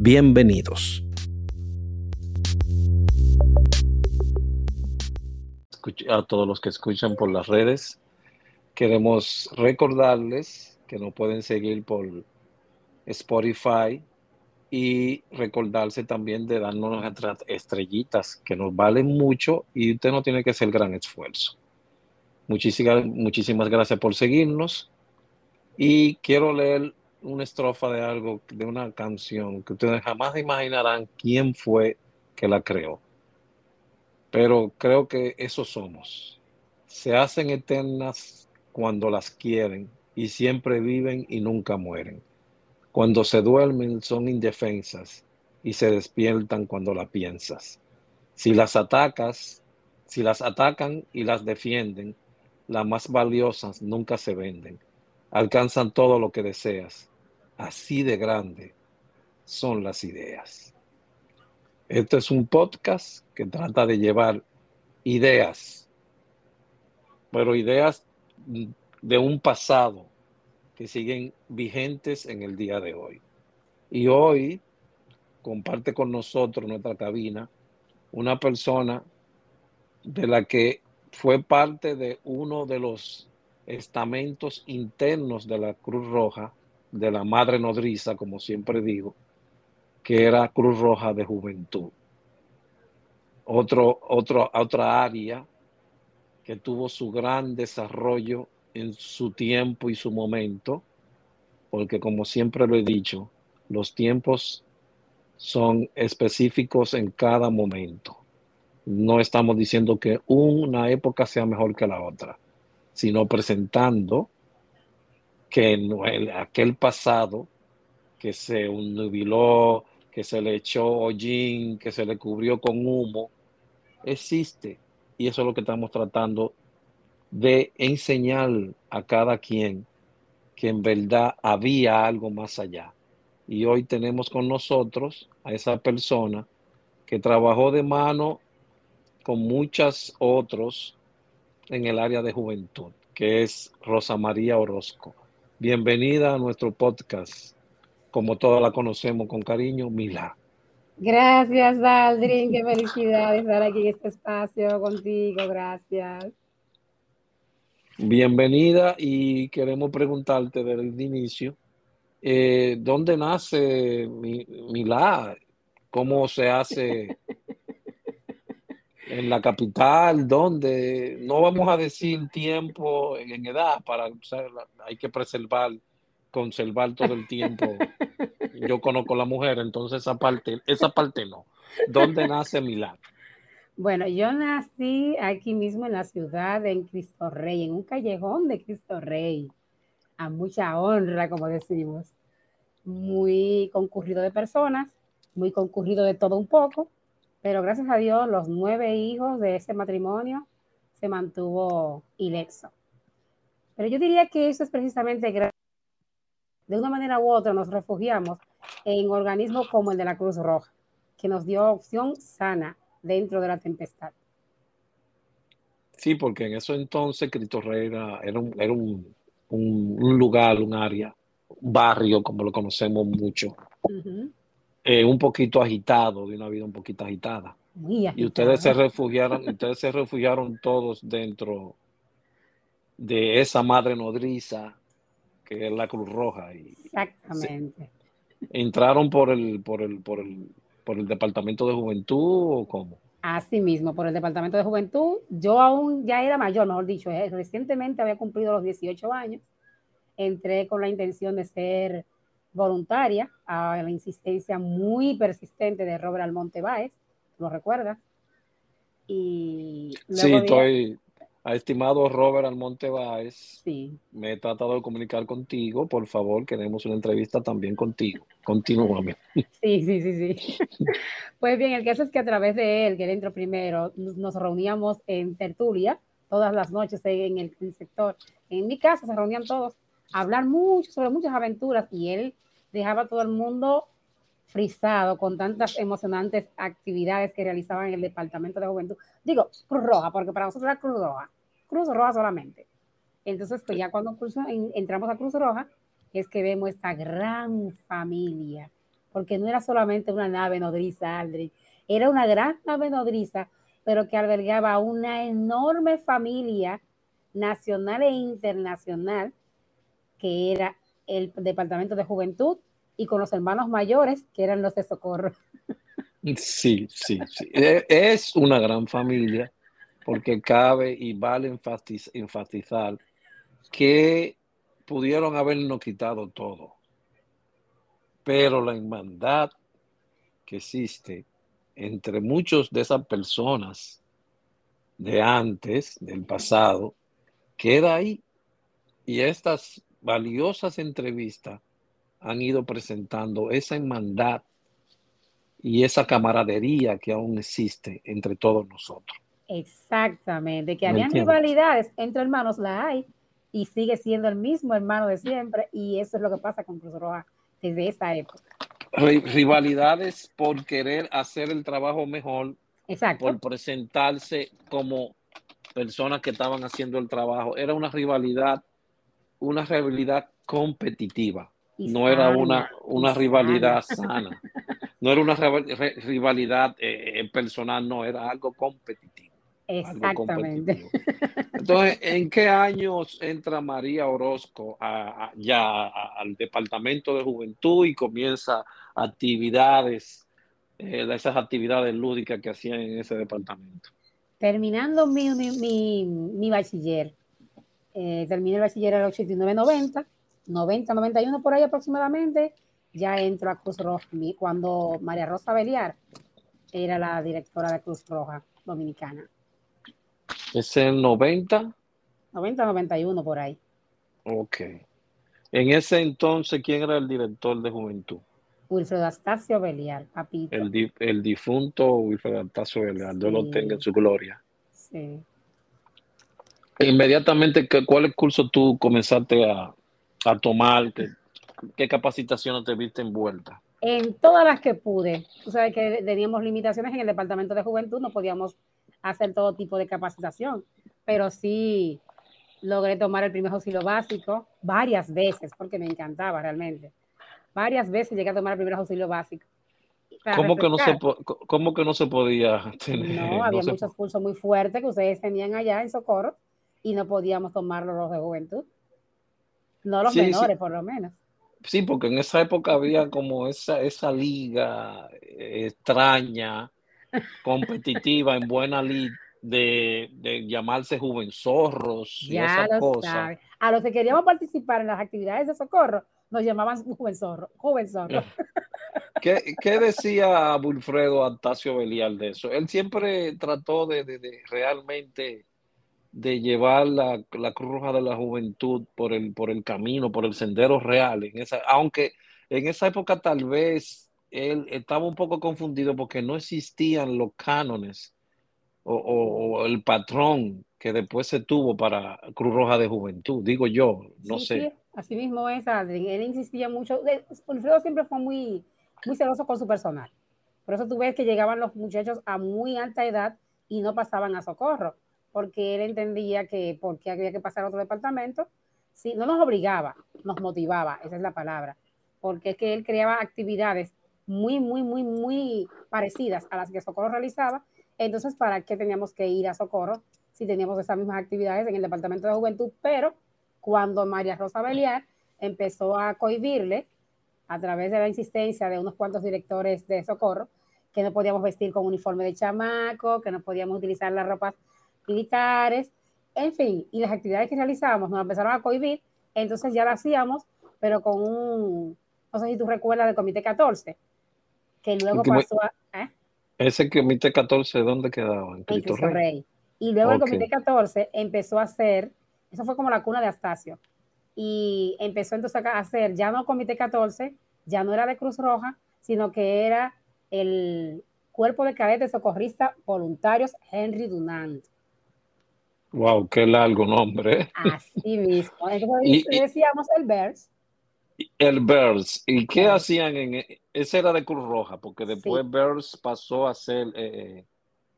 Bienvenidos. A todos los que escuchan por las redes, queremos recordarles que nos pueden seguir por Spotify y recordarse también de darnos nuestras estrellitas que nos valen mucho y usted no tiene que hacer gran esfuerzo. Muchísimas, muchísimas gracias por seguirnos y quiero leer una estrofa de algo, de una canción que ustedes jamás imaginarán quién fue que la creó. Pero creo que eso somos. Se hacen eternas cuando las quieren y siempre viven y nunca mueren. Cuando se duermen son indefensas y se despiertan cuando la piensas. Si las atacas, si las atacan y las defienden, las más valiosas nunca se venden. Alcanzan todo lo que deseas Así de grande son las ideas. Este es un podcast que trata de llevar ideas, pero ideas de un pasado que siguen vigentes en el día de hoy. Y hoy comparte con nosotros nuestra cabina una persona de la que fue parte de uno de los estamentos internos de la Cruz Roja de la madre nodriza, como siempre digo, que era Cruz Roja de Juventud. Otro, otro, otra área que tuvo su gran desarrollo en su tiempo y su momento, porque como siempre lo he dicho, los tiempos son específicos en cada momento. No estamos diciendo que una época sea mejor que la otra, sino presentando que aquel pasado que se nubiló, que se le echó hollín, que se le cubrió con humo, existe. Y eso es lo que estamos tratando de enseñar a cada quien que en verdad había algo más allá. Y hoy tenemos con nosotros a esa persona que trabajó de mano con muchos otros en el área de juventud, que es Rosa María Orozco. Bienvenida a nuestro podcast, como todos la conocemos con cariño, Mila. Gracias, Aldrin, qué felicidad estar aquí en este espacio contigo, gracias. Bienvenida y queremos preguntarte desde el inicio, eh, ¿dónde nace Mila? ¿Cómo se hace en la capital, donde no vamos a decir tiempo en, edad, para hay que preservar, conservar todo el tiempo. Yo conozco la mujer, entonces esa parte, esa parte no. ¿Dónde nace Milán? Bueno, yo nací aquí mismo en la ciudad, en Cristo Rey, en un callejón de Cristo Rey, a mucha honra, como decimos, muy concurrido de personas, muy concurrido de todo un poco, pero gracias a Dios los nueve hijos de ese matrimonio se mantuvo ileso. Pero yo diría que eso es precisamente de una manera u otra nos refugiamos en organismos como el de la Cruz Roja, que nos dio opción sana dentro de la tempestad. Sí, porque en eso entonces Cristo Rey era, un, lugar, un área, un barrio, como lo conocemos mucho, eh, un poquito agitado, de una vida un poquito agitada. Y ustedes se refugiaron, ustedes se refugiaron todos dentro de esa madre nodriza que es la Cruz Roja. Y Exactamente. ¿Entraron por el, por el, por el, por el departamento de juventud o cómo? Así mismo, por el departamento de juventud. Yo aún ya era mayor, mejor dicho, eh, recientemente había cumplido los 18 años. Entré con la intención de ser voluntaria a la insistencia muy persistente de Robert Almonte Báez, ¿lo recuerdas? Y sí, estoy, a estimado Robert Almonte Báez, Sí. me he tratado de comunicar contigo. Por favor, queremos una entrevista también contigo. Continúame. Sí, sí, sí, sí. Pues bien, el caso es que a través de él, que él entró primero, nos reuníamos en tertulia todas las noches en el, en el sector. En mi casa se reunían todos hablar mucho sobre muchas aventuras y él dejaba a todo el mundo frisado con tantas emocionantes actividades que realizaban en el Departamento de Juventud. Digo, Cruz Roja, porque para nosotros era Cruz Roja, Cruz Roja solamente. Entonces, pues ya cuando Cruz- en- entramos a Cruz Roja, es que vemos esta gran familia, porque no era solamente una nave nodriza, Aldrin, era una gran nave nodriza, pero que albergaba una enorme familia nacional e internacional, que era el Departamento de Juventud y con los hermanos mayores, que eran los de Socorro. Sí, sí, sí. E- Es una gran familia porque cabe y vale enfatiz- enfatizar que pudieron habernos quitado todo, pero la hermandad que existe entre muchos de esas personas de antes, del pasado, queda ahí. Y estas valiosas entrevistas han ido presentando esa hermandad y esa camaradería que aún existe entre todos nosotros. Exactamente, que ¿Me habían rivalidades entre hermanos, la hay, y sigue siendo el mismo hermano de siempre, y eso es lo que pasa con Cruz Roja desde esa época. Ri- Rivalidades por querer hacer el trabajo mejor, Exacto. por presentarse como personas que estaban haciendo el trabajo. Era una rivalidad, una rivalidad competitiva. Y No era una, una rivalidad sana. No era una rivalidad eh, personal, no, era algo competitivo. algo Exactamente. competitivo. Entonces, ¿en qué años entra María Orozco a- a- ya a- al Departamento de Juventud y comienza actividades, eh, esas actividades lúdicas que hacían en ese departamento? Terminando mi, mi, mi, mi bachiller, eh, terminé el bachiller en el 89-90, 90-91 por ahí aproximadamente, ya entro a Cruz Roja, cuando María Rosa Beliar era la directora de Cruz Roja Dominicana. ¿Es el 90? 90-91 por ahí. Ok. En ese entonces, ¿quién era el director de juventud? Wilfredo Astacio Beliar, papito. El, di- el difunto Wilfredo Antasio Velar, Dios lo tenga en su gloria. Sí. Inmediatamente, ¿qué- ¿cuáles cursos tú comenzaste a, a tomar? ¿Qué, qué capacitaciones te viste envuelta? En todas las que pude. Tú sabes que teníamos limitaciones en el departamento de juventud, no podíamos hacer todo tipo de capacitación, pero sí logré tomar el primer auxilio básico varias veces, porque me encantaba realmente. Varias veces llegué a tomar el primer auxilio básico. ¿Cómo que, no se, cómo que no se podía tener? No, había muchos cursos muy fuertes que ustedes tenían allá en Socorro y no podíamos tomarlos los de juventud. No los Sí, sí. menores, por lo menos. Sí, porque en esa época había como esa, esa liga eh, extraña, competitiva, en buena lid, de, de llamarse Juvenzorros y Ya esas cosas. A los que queríamos participar en las actividades de socorro, nos llamaban joven zorro, joven zorro. ¿Qué, qué decía Wilfredo Antasio Belial de eso? Él siempre trató de, de- de realmente de llevar la, la Cruz Roja de la Juventud por el, por el camino, por el sendero real. En esa, aunque en esa época tal vez él estaba un poco confundido porque no existían los cánones o, o- o el patrón que después se tuvo para Cruz Roja de Juventud, digo yo, no Sí, sé. sí, así mismo es, Aldrin. Él insistía mucho. Wilfredo siempre fue muy, muy celoso con su personal. Por eso tú ves que llegaban los muchachos a muy alta edad y no pasaban a socorro, porque él entendía que porque había que pasar a otro departamento, sí, no nos obligaba, nos motivaba, esa es la palabra, porque es que él creaba actividades muy, muy, muy, muy parecidas a las que Socorro realizaba. Entonces, ¿para qué teníamos que ir a Socorro si teníamos esas mismas actividades en el Departamento de Juventud? Pero cuando María Rosa Beliar empezó a cohibirle a través de la insistencia de unos cuantos directores de socorro, que no podíamos vestir con uniforme de chamaco, que no podíamos utilizar las ropas militares, en fin, y las actividades que realizábamos nos empezaron a cohibir, entonces ya lo hacíamos, pero con un, no sé si tú recuerdas del Comité 14, que luego Que pasó a, ¿eh? Ese comité 14, ¿dónde quedaba? En Cristo Rey. Rey. Y luego el Comité 14 empezó a hacer, eso fue como la cuna de Astacio, y empezó entonces a hacer, ya no Comité 14, ya no era de Cruz Roja, sino que era el Cuerpo de Cadetes Socorristas Voluntarios Henry Dunant. Wow, qué largo nombre. ¿eh? Así mismo. Entonces decíamos el BERS. El BERS. ¿Y qué hacían en e, ese era de Cruz Roja? Porque después BERS pasó a ser eh,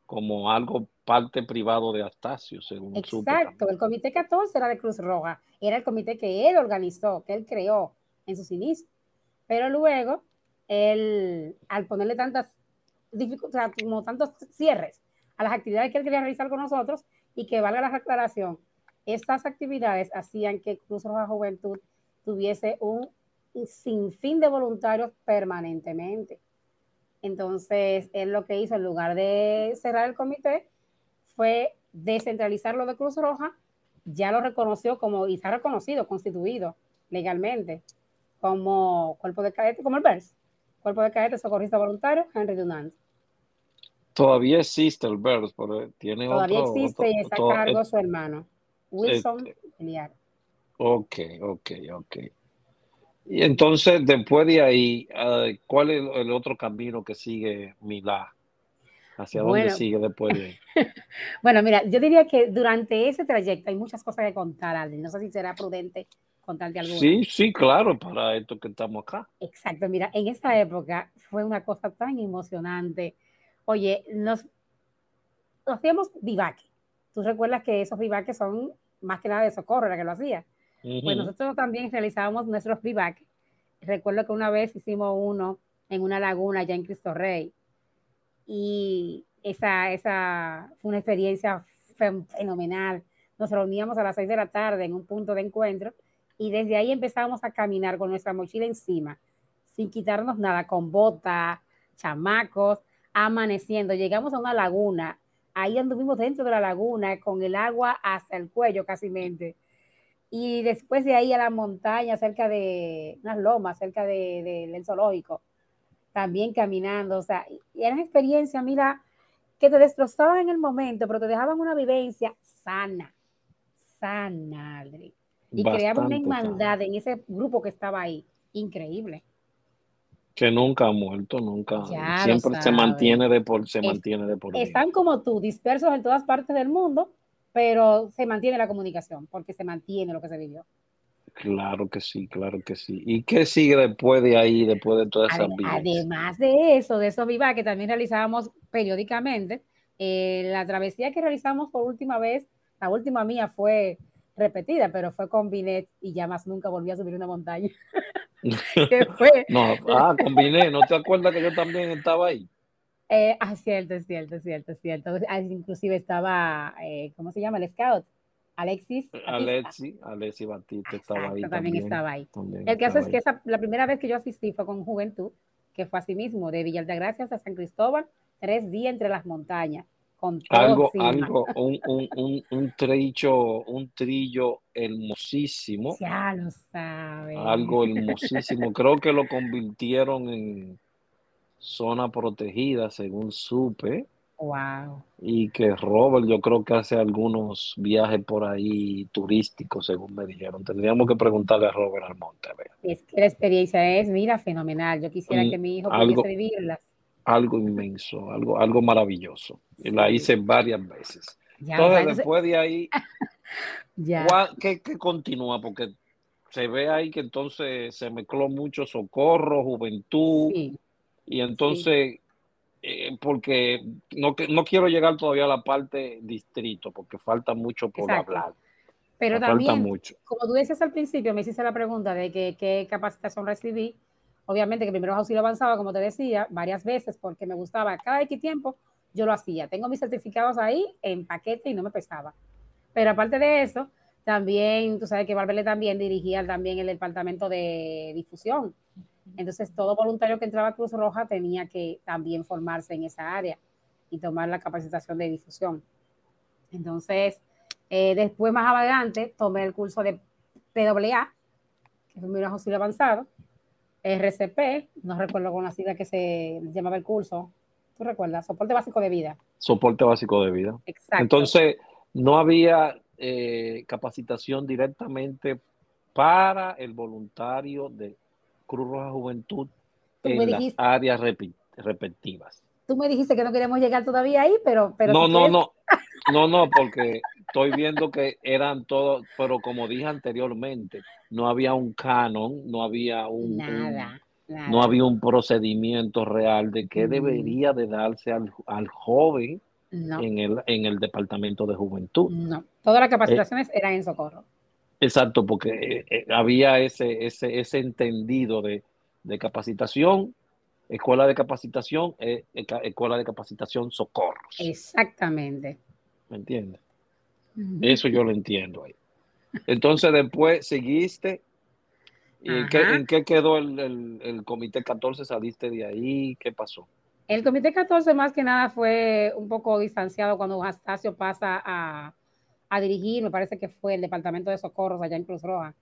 como algo parte privado de Astacio, según Exacto, el comité 14 era de Cruz Roja, era el comité que él organizó, que él creó en sus inicios. Pero luego, él, al ponerle tantas dificultades, como tantos cierres a las actividades que él quería realizar con nosotros, y que valga la aclaración, estas actividades hacían que Cruz Roja Juventud tuviese un sinfín de voluntarios permanentemente. Entonces, él lo que hizo, en lugar de cerrar el comité, fue descentralizar lo de Cruz Roja, ya lo reconoció como, y está reconocido, constituido legalmente, como cuerpo de cadetes, como el BERS, cuerpo de cadetes socorrista voluntario, Henry Dunant. Todavía existe el BERS, pero tiene Todavía existe y está a cargo su hermano, Wilson Eliar. Ok, ok, ok. Y entonces, después de ahí, ¿cuál es el otro camino que sigue Milá? ¿Hacia dónde sigue después de Bueno, mira, yo diría que durante ese trayecto hay muchas cosas que contar, Aldi. No sé si será prudente contarte algo. Sí, sí, claro, para esto que estamos acá. Exacto, mira, en esa época fue una cosa tan emocionante. Oye, nos, hacíamos vivaque. Tú recuerdas que esos vivaques son más que nada de socorro, era que lo hacía. Pues nosotros también realizábamos nuestros vivaques. Recuerdo que una vez hicimos uno en una laguna ya en Cristo Rey y esa, esa fue una experiencia fenomenal. Nos reuníamos a las seis de la tarde en un punto de encuentro y desde ahí empezábamos a caminar con nuestra mochila encima, sin quitarnos nada, con bota, chamacos, amaneciendo. Llegamos a una laguna, ahí anduvimos dentro de la laguna con el agua hasta el cuello casi. Y después de ahí a la montaña, cerca de unas lomas, cerca del de, zoológico, también caminando. O sea, y eran experiencias, mira, que te destrozaban en el momento, pero te dejaban una vivencia sana, sana. Y creaban una hermandad en ese grupo que estaba ahí. Increíble. Que nunca ha muerto, nunca. siempre se mantiene de por, se mantiene de por Están como tú, dispersos en todas partes del mundo, pero se mantiene la comunicación, porque se mantiene lo que se vivió. Claro que sí, claro que sí. ¿Y qué sigue después de ahí, después de todas esas vidas? Además de eso, de esos vivas que también realizábamos periódicamente, eh, la travesía que realizamos por última vez, la última mía fue repetida, pero fue con Binet y ya más nunca volví a subir una montaña. ¿Qué fue? No, ah, con Binet, ¿no te acuerdas que yo también estaba ahí? Eh, ah, cierto, es cierto, es cierto, es cierto. Ah, inclusive estaba, eh, ¿cómo se llama? El scout. Alexis. Alexis, Alexis Batista estaba ahí. También, estaba ahí. el caso es que esa, la primera vez que yo asistí fue con Juventud, que fue así mismo, de Villa Gracias a San Cristóbal, tres días entre las montañas. Con algo, algo, un, un, un, un, trillo, un trillo hermosísimo. Ya lo sabes. Algo hermosísimo. Creo que lo convirtieron en zona protegida, según supe. Wow. Y que Robert, yo creo que hace algunos viajes por ahí turísticos, según me dijeron. Tendríamos que preguntarle a Robert Almonte. Es que la experiencia es, mira, fenomenal. Yo quisiera que mi hijo pudiese vivirlas. Algo inmenso, algo, algo maravilloso. Y la hice varias veces. Entonces, después de ahí, ya. ¿qué, ¿qué continúa? Porque se ve ahí que entonces se mezcló mucho socorro, juventud. Sí y entonces, eh, porque no, no quiero llegar todavía a la parte distrito, porque falta mucho por hablar. Pero también, mucho. como tú decías al principio, me hiciste la pregunta de que, qué capacitación recibí. Obviamente que primero auxilio avanzaba, como te decía, varias veces, porque me gustaba cada X tiempo, yo lo hacía. Tengo mis certificados ahí en paquete y no me pesaba. Pero aparte de eso, también, tú sabes que Barbele también dirigía también el departamento de difusión entonces, todo voluntario que entraba a Cruz Roja tenía que también formarse en esa área y tomar la capacitación de difusión. Entonces, eh, después más adelante, tomé el curso de PWA, que es un auxilio avanzado, RCP, no recuerdo con la sigla que se llamaba el curso, ¿Tú recuerdas? Soporte básico de vida. Soporte básico de vida. Exacto. Entonces, no había eh, capacitación directamente para el voluntario de Cruz Roja Juventud en las áreas repetitivas. Tú me dijiste que no queremos llegar todavía ahí, pero... pero no, no, no, no, no, porque estoy viendo que eran todos, pero como dije anteriormente, no había un canon, no había un... Nada. No había un procedimiento real de qué debería de darse al, al joven en, el, en el departamento de juventud. No, todas las capacitaciones eh, eran en socorro. Exacto, porque eh, eh, había ese, ese, ese entendido de, de, capacitación, escuela de capacitación, escuela de capacitación socorro. Exactamente. ¿Me entiendes? Eso yo lo entiendo ahí. Entonces después seguiste. ¿Y en qué, quedó el, el, el comité 14? ¿Saliste de ahí? ¿Qué pasó? El comité 14 más que nada fue un poco distanciado cuando Astacio pasa a, dirigir, me parece que fue el departamento de socorros allá en Cruz Roja.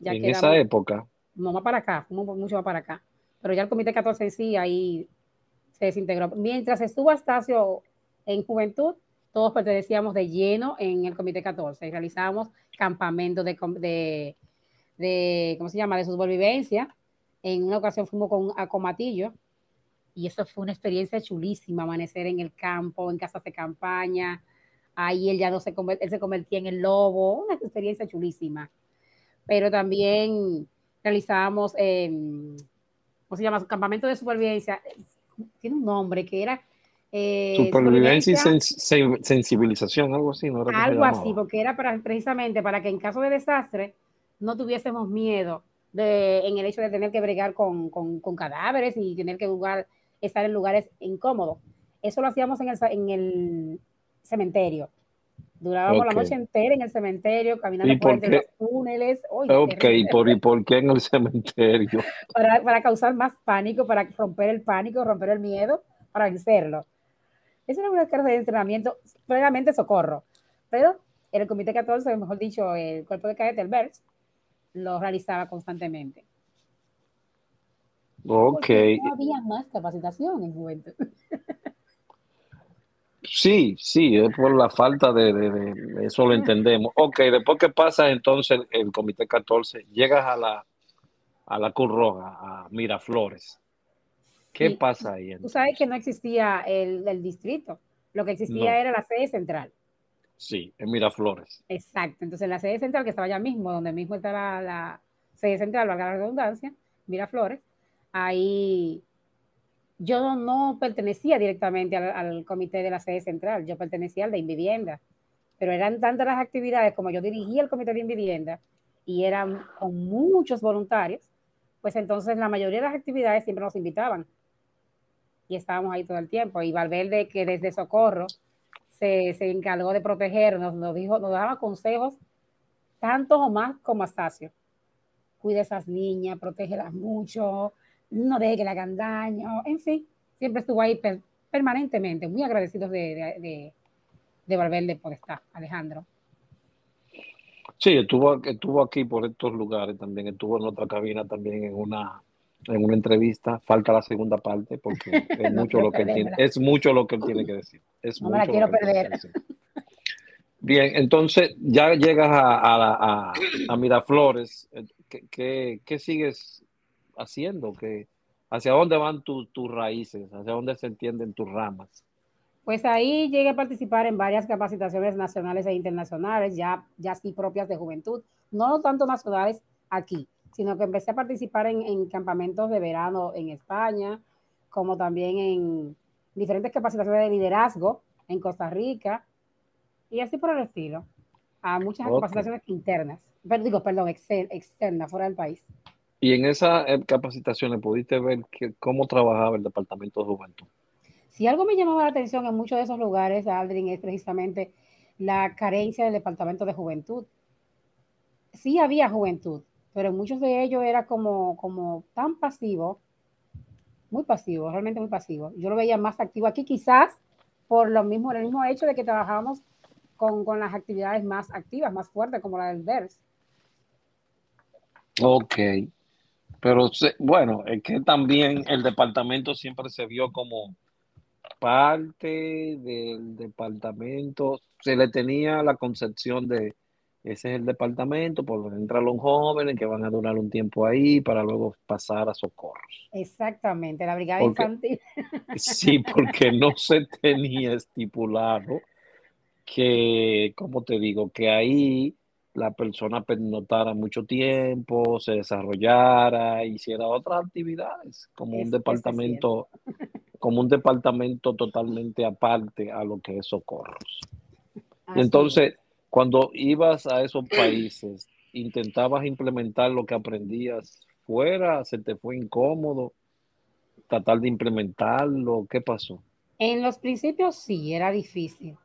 en esa época. No más para acá, mucho más para acá. Pero ya el comité 14 en sí ahí se desintegró. Mientras estuvo Astacio en juventud, todos pertenecíamos de lleno en el comité 14 y realizábamos campamentos de, ¿cómo se llama?, de supervivencia. En una ocasión fuimos con a Comatillo, y eso fue una experiencia chulísima, amanecer en el campo, en casas de campaña, ahí él ya no se, él se convertía en el lobo, una experiencia chulísima. Pero también realizábamos, eh, ¿cómo se llama? Campamento de supervivencia, tiene un nombre que era... Eh, supervivencia, y sensibilización, algo así, ¿no? algo así, porque era para, precisamente para que en caso de desastre no tuviésemos miedo de, en el hecho de tener que bregar con, con, con cadáveres y tener que jugar estar en lugares incómodos. Eso lo hacíamos en el, en el cementerio. Durábamos la noche entera en el cementerio, caminando por, entre los túneles. ok, ¿por, ¿y por qué en el cementerio? Para, para, causar más pánico, para romper el pánico, romper el miedo, para vencerlo. Esa era una carga de entrenamiento, plenamente socorro. Pero el Comité 14, mejor dicho, el cuerpo de cadete, el BERS, lo realizaba constantemente. Ok. No había más capacitación en juventud. Sí, sí, es por la falta de, eso lo entendemos. Ok, después que pasa entonces el, Comité 14, llegas a la, a la Cruz Roja, a Miraflores. ¿Qué pasa ahí? Tú sabes que no existía el, distrito, lo que existía era la sede central. Sí, en Miraflores. Exacto, entonces la sede central que estaba allá mismo, donde mismo está la, la sede central, valga la redundancia, Miraflores, ahí yo no pertenecía directamente al, comité de la sede central, yo pertenecía al de Invivienda, pero eran tantas las actividades como yo dirigía el comité de Invivienda y eran con muchos voluntarios, pues entonces la mayoría de las actividades siempre nos invitaban estábamos ahí todo el tiempo. Y Valverde, que desde Socorro se, se encargó de protegernos, nos, dijo, nos daba consejos tantos o más como Astacio. Cuida a esas niñas, protégelas mucho, no deje que le hagan daño, en fin, siempre estuvo ahí permanentemente, muy agradecidos de, de, de, Valverde por estar, Alejandro. Sí, estuvo, estuvo aquí por estos lugares también, estuvo en otra cabina también en una, en una entrevista, falta la segunda parte porque es mucho lo que él tiene, es mucho lo que él tiene que decir. Es no me la quiero perder. Bien, entonces ya llegas a, a, a, Miraflores, ¿Qué, qué, qué sigues haciendo? que ¿Hacia dónde van tus raíces? ¿Hacia dónde se entienden tus ramas? Pues ahí llegué a participar en varias capacitaciones nacionales e internacionales, ya, ya sí propias de juventud, no tanto nacionales aquí, sino que empecé a participar en, en campamentos de verano en España, como también en diferentes capacitaciones de liderazgo en Costa Rica, y así por el estilo, a muchas capacitaciones internas, pero digo, perdón, externas, fuera del país. Y en esas eh, capacitaciones pudiste ver cómo trabajaba el Departamento de Juventud. Si algo me llamaba la atención en muchos de esos lugares, Aldrin, es precisamente la carencia del Departamento de Juventud. Sí había juventud, pero muchos de ellos era como, como tan pasivo, muy pasivo, realmente muy pasivo. Yo lo veía más activo aquí, quizás por lo mismo, el mismo hecho de que trabajábamos con, con las actividades más activas, más fuertes, como la del VERS. Ok. Pero bueno, es que también el departamento siempre se vio como parte del departamento, se le tenía la concepción de ese es el departamento por donde entran los jóvenes que van a durar un tiempo ahí para luego pasar a socorros. Exactamente, la brigada infantil. Sí, porque no se tenía estipulado que, como te digo, que ahí la persona notara mucho tiempo, se desarrollara, hiciera otras actividades, como un departamento, como un departamento totalmente aparte a lo que es socorros. entonces, cuando ibas a esos países, intentabas implementar lo que aprendías fuera, se te fue incómodo tratar de implementarlo, ¿qué pasó? En los principios sí, era difícil.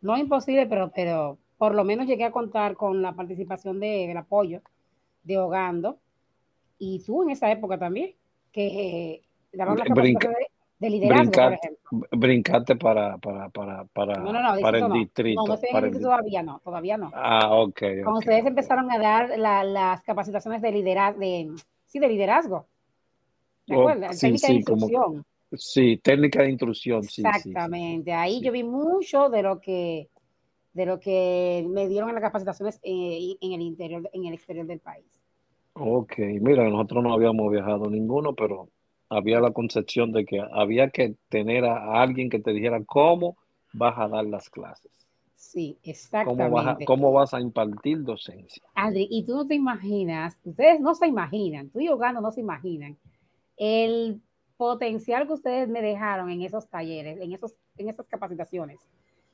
No imposible, pero, pero por lo menos llegué a contar con la participación de, del apoyo de Hogando. Y tú en esa época también, que daban la capacidad de, de liderazgo, por ejemplo. Brincate para, para, para, para, no, no, no, para el distrito. No, el... todavía no, todavía no. Ah, ok. Cuando okay. ustedes empezaron a dar la, las capacitaciones de liderazgo, de, sí, de liderazgo. ¿Te Oh, acuerdas? sí, técnica sí, de como- instrucción. Sí, técnica de intrusión, sí, sí, sí. Exactamente. Ahí yo vi mucho de lo que de lo que me dieron en las capacitaciones eh, en el interior, en el exterior del país. Ok, mira, nosotros no habíamos viajado ninguno, pero había la concepción de que había que tener a alguien que te dijera cómo vas a dar las clases, Sí, cómo vas a, exactamente. cómo vas a impartir docencia. Adri, y tú no te imaginas, ustedes no se imaginan, tú y Ogando no se imaginan el potencial que ustedes me dejaron en esos talleres, en, esos, en esas capacitaciones.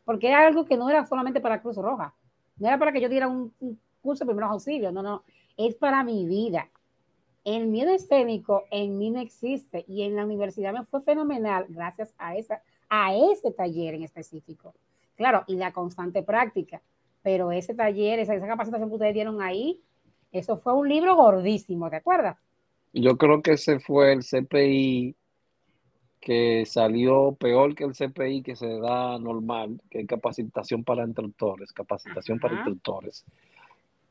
Porque era algo que no era solamente para Cruz Roja, no era para que yo diera un, un curso de primeros auxilios, no, no, es para mi vida. El miedo escénico en mí no existe y en la universidad me fue fenomenal gracias a, esa, a ese taller en específico. Claro, y la constante práctica, pero ese taller, esa, esa capacitación que ustedes dieron ahí, eso fue un libro gordísimo, ¿te acuerdas? Yo creo que ese fue el CPI que salió peor que el CPI que se da normal, que es capacitación para instructores, capacitación para instructores,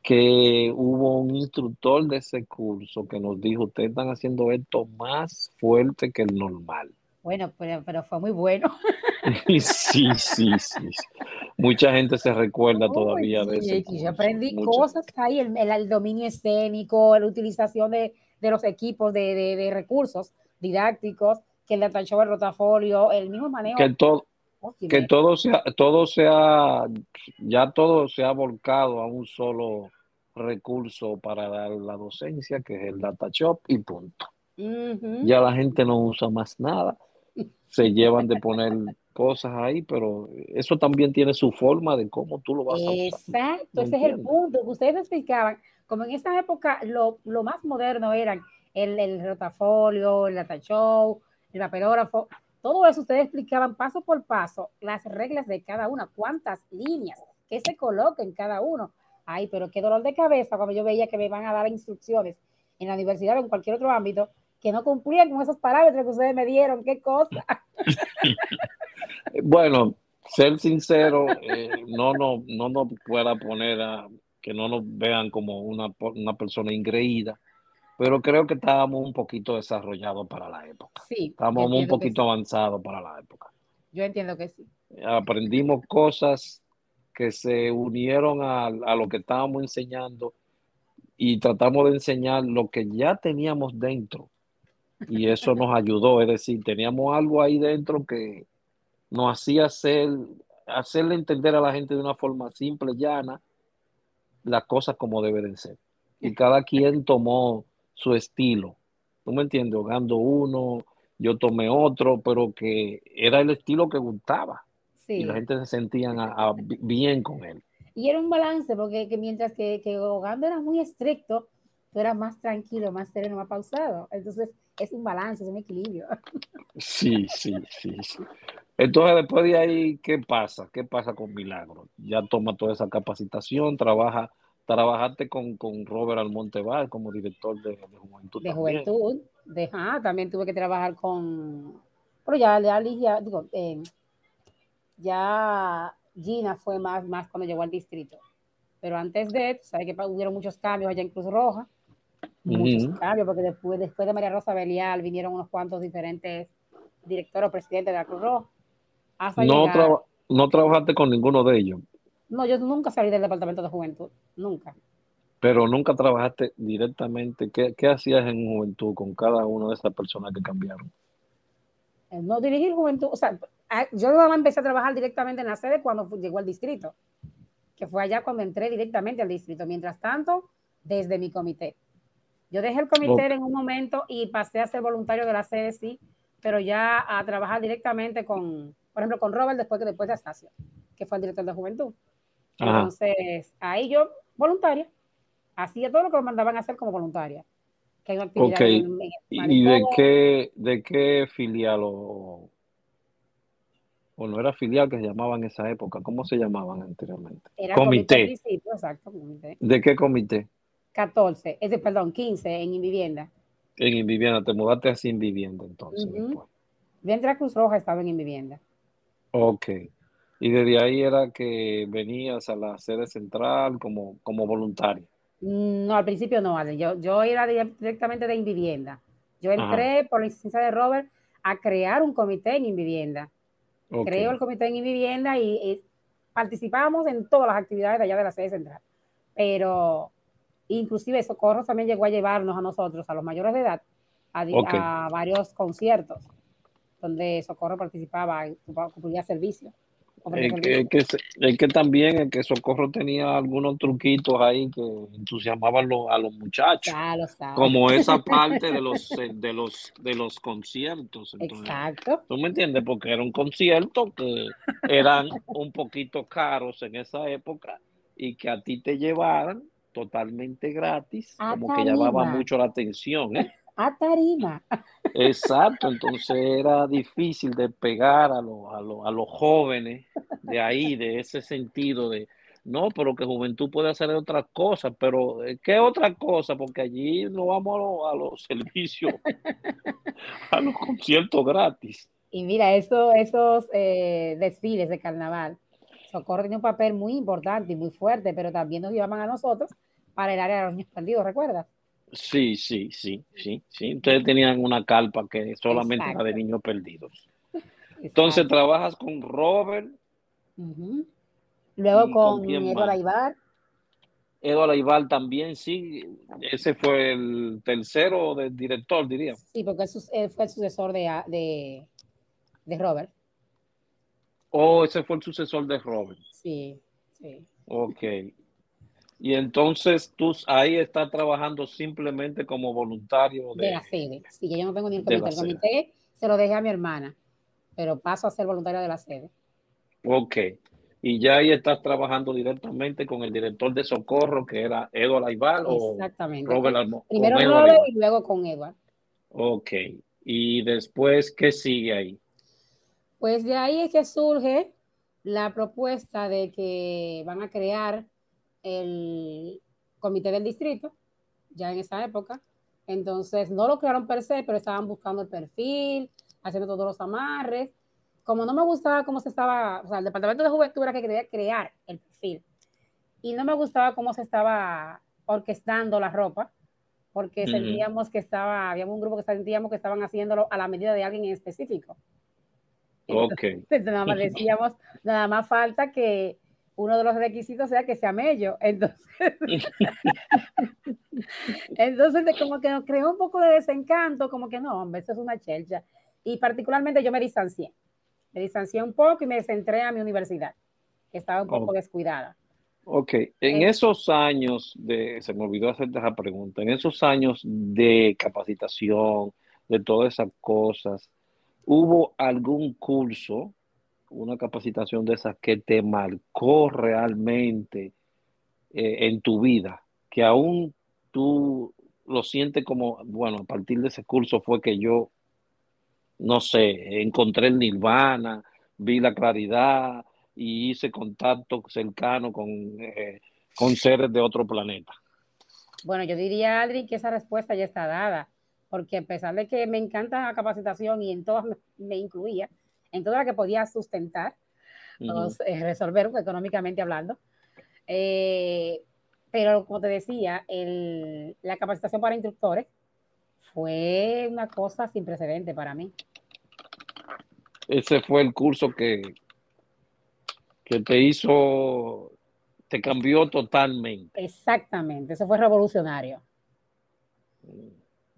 que hubo un instructor de ese curso que nos dijo, ustedes están haciendo esto más fuerte que el normal. Bueno, pero, pero fue muy bueno. Sí, sí, sí, sí. Mucha gente se recuerda todavía de Oye, curso. yo aprendí cosas ahí, el, el- el dominio escénico, la utilización de, de los equipos de, de- de recursos didácticos, que el show, el rotafolio, el mismo manejo. que todo, que todo sea, todo sea, ya todo se ha volcado a un solo recurso para dar la docencia, que es el data shop y punto. Ujú. Ya la gente no usa más nada, se llevan de poner cosas ahí, pero eso también tiene su forma de cómo tú lo vas a usar. Exacto, ¿Me ese es el punto que ustedes explicaban. Como en esa época lo, lo más moderno eran el, el rotafolio, el data show, el paperógrafo, todo eso ustedes explicaban paso por paso las reglas de cada una, cuántas líneas, qué se coloca en cada uno. Ay, pero qué dolor de cabeza cuando yo veía que me van a dar instrucciones en la universidad o en cualquier otro ámbito que no cumplían con esos parámetros que ustedes me dieron, qué cosa. Bueno, ser sincero, eh, no nos no nos pueda poner a que no nos vean como una, una persona ingreída, pero creo que estábamos un poquito desarrollados para la época. Sí, Estábamos un poquito sí. avanzados para la época. Yo entiendo que sí. Aprendimos cosas que se unieron a, a lo que estábamos enseñando y tratamos de enseñar lo que ya teníamos dentro. Y eso nos ayudó, es decir, teníamos algo ahí dentro que nos hacía hacer, hacerle entender a la gente de una forma simple, llana, las cosas como deben ser. Y cada quien tomó su estilo. ¿Tú me entiendes? Hogando uno, yo tomé otro, pero que era el estilo que gustaba. Sí. Y la gente se sentían a- a- bien con él. Y era un balance, porque que mientras que, que Ogando era muy estricto, tú eras más tranquilo, más sereno, más pausado. Entonces, es un balance, es un equilibrio. Sí, sí, sí, sí. Entonces, después de ahí, ¿qué pasa? ¿Qué pasa con Milagro? Ya toma toda esa capacitación, trabaja, trabajaste con, con Robert Almonteval como director de, de Juventud. De también. juventud, de, ah, también tuve que trabajar con, pero ya, ya, ya digo, eh, ya Gina fue más, más cuando llegó al distrito. Pero antes de, sabes que hubieron muchos cambios allá en Cruz Roja, muchos cambios, porque después, después de María Rosa Belial vinieron unos cuantos diferentes directores o presidentes de la Cruz Roja. No, no trabajaste con ninguno de ellos. No, yo nunca salí del departamento de juventud, nunca. Pero nunca trabajaste directamente. ¿Qué, qué hacías en juventud con cada una de esas personas que cambiaron? Eh, no dirigir juventud, o sea, yo empecé a trabajar directamente en la sede cuando llegó al distrito, que fue allá cuando entré directamente al distrito. Mientras tanto, desde mi comité. Yo dejé el comité en un momento y pasé a ser voluntario de la sede, sí, pero ya a trabajar directamente con, por ejemplo, con Robert después, después de Astacio, que fue el director de juventud. Entonces, ahí yo, voluntaria, hacía todo lo que me mandaban a hacer como voluntaria. Que okay. ¿Y de qué, de qué filial o, o no era filial que se llamaban en esa época? ¿Cómo se llamaban anteriormente? Era comité. exacto, comité. ¿De qué comité? 14, ese, perdón, 15 en Invivienda. En Invivienda, te mudaste así en Vivienda entonces. Uh -huh. Cruz Roja estaba en Invivienda. Ok. Y desde ahí era que venías a la sede central como, como voluntaria. Mm, no, al principio no, Yo, yo era directamente de Invivienda. Yo entré por la licencia de Robert a crear un comité en Invivienda. Creo el comité en Invivienda y, y participábamos en todas las actividades de allá de la sede central. Pero inclusive Socorro también llegó a llevarnos a nosotros, a los mayores de edad, a, a varios conciertos donde Socorro participaba y cumplía servicio. Es que, que, que, también el que Socorro tenía algunos truquitos ahí que entusiasmaban a los muchachos. como esa parte de los de los de los conciertos. Exacto. ¿Tú me entiendes? Porque era un concierto que eran un poquito caros en esa época y que a ti te llevaran totalmente gratis, como que llamaba mucho la atención. ¿eh? A tarima. Exacto, entonces era difícil de pegar a, a, los jóvenes de ahí, de ese sentido de, no, pero que juventud puede hacer otras cosas, pero eh, ¿qué otra cosa? Porque allí no vamos a, los servicios, a los conciertos gratis. Y mira, eso, esos eh, desfiles de carnaval, Socorro tiene un papel muy importante y muy fuerte, pero también nos llevaban a nosotros para el área de los niños perdidos, ¿recuerdas? Sí, sí, sí, sí, sí. Ustedes tenían una calpa que solamente era de niños perdidos. Entonces trabajas con Robert. Luego con Eduardo Aibar. Eduardo Aibar también, sí. Ese fue el tercero del director, diría. Sí, porque él fue el sucesor de, de, de Robert. Oh, ese fue el sucesor de Robert. Sí, sí. Ok. Y entonces tú ahí estás trabajando simplemente como voluntario de, la sede. Sí, yo no tengo ni el comité. El comité se lo dejé a mi hermana, pero paso a ser voluntario de la sede. Ok. Y ya ahí estás trabajando directamente con el director de socorro, que era Eduardo Aibar o Robert Almo Primero Robert y luego con Eduardo. Ok. Y después, ¿qué sigue ahí? Pues de ahí es que surge la propuesta de que van a crear el comité del distrito, ya en esa época. Entonces, no lo crearon per se, pero estaban buscando el perfil, haciendo todos los amarres. Como no me gustaba cómo se estaba, o sea, el departamento de juventud era que quería crear el perfil. Y no me gustaba cómo se estaba orquestando la ropa, porque sentíamos que estaba, había un grupo que sentíamos que estaban haciéndolo a la medida de alguien en específico. ok. nada más decíamos, nada más falta que uno de los requisitos sea que sea mello. Entonces, entonces como que nos creó un poco de desencanto, como que no, hombre, eso es una chelcha. Y particularmente yo me distancié. Me distancié un poco y me centré a mi universidad, que estaba un poco descuidada. Ok, en esos años de, se me olvidó hacerte esa pregunta, en esos años de capacitación, de todas esas cosas, ¿hubo algún curso una capacitación de esas que te marcó realmente eh, en tu vida, que aún tú lo sientes como, bueno, a partir de ese curso fue que yo, no sé, encontré el nirvana, vi la claridad y hice contacto cercano con, eh, con seres de otro planeta. Bueno, yo diría, Adri, que esa respuesta ya está dada, porque a pesar de que me encanta la capacitación y en todas me incluía, en toda la que podía sustentar, uh resolver económicamente hablando. Eh, Pero como te decía, la capacitación para instructores fue una cosa sin precedente para mí. Ese fue el curso que, que te hizo, te cambió totalmente. Exactamente, eso fue revolucionario.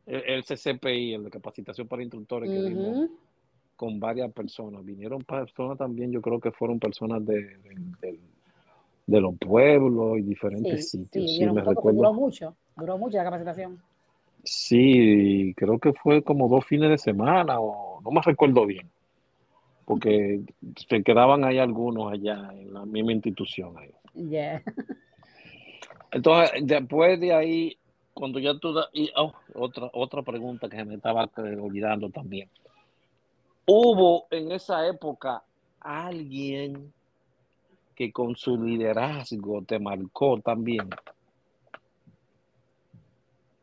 El, CCPI, el de capacitación para instructores, que vimos con varias personas. Vinieron personas también, yo creo que fueron personas de, de, los pueblos y diferentes sitios. Sí, me recuerdo. Duró mucho, duró mucho la capacitación. Sí, creo que fue como dos fines de semana, o no me recuerdo bien, porque se quedaban ahí algunos allá en la misma institución. Ahí. Entonces, después de ahí, cuando ya tú... y, oh, otra, otra pregunta que me estaba olvidando también. ¿Hubo en esa época alguien que con su liderazgo te marcó también?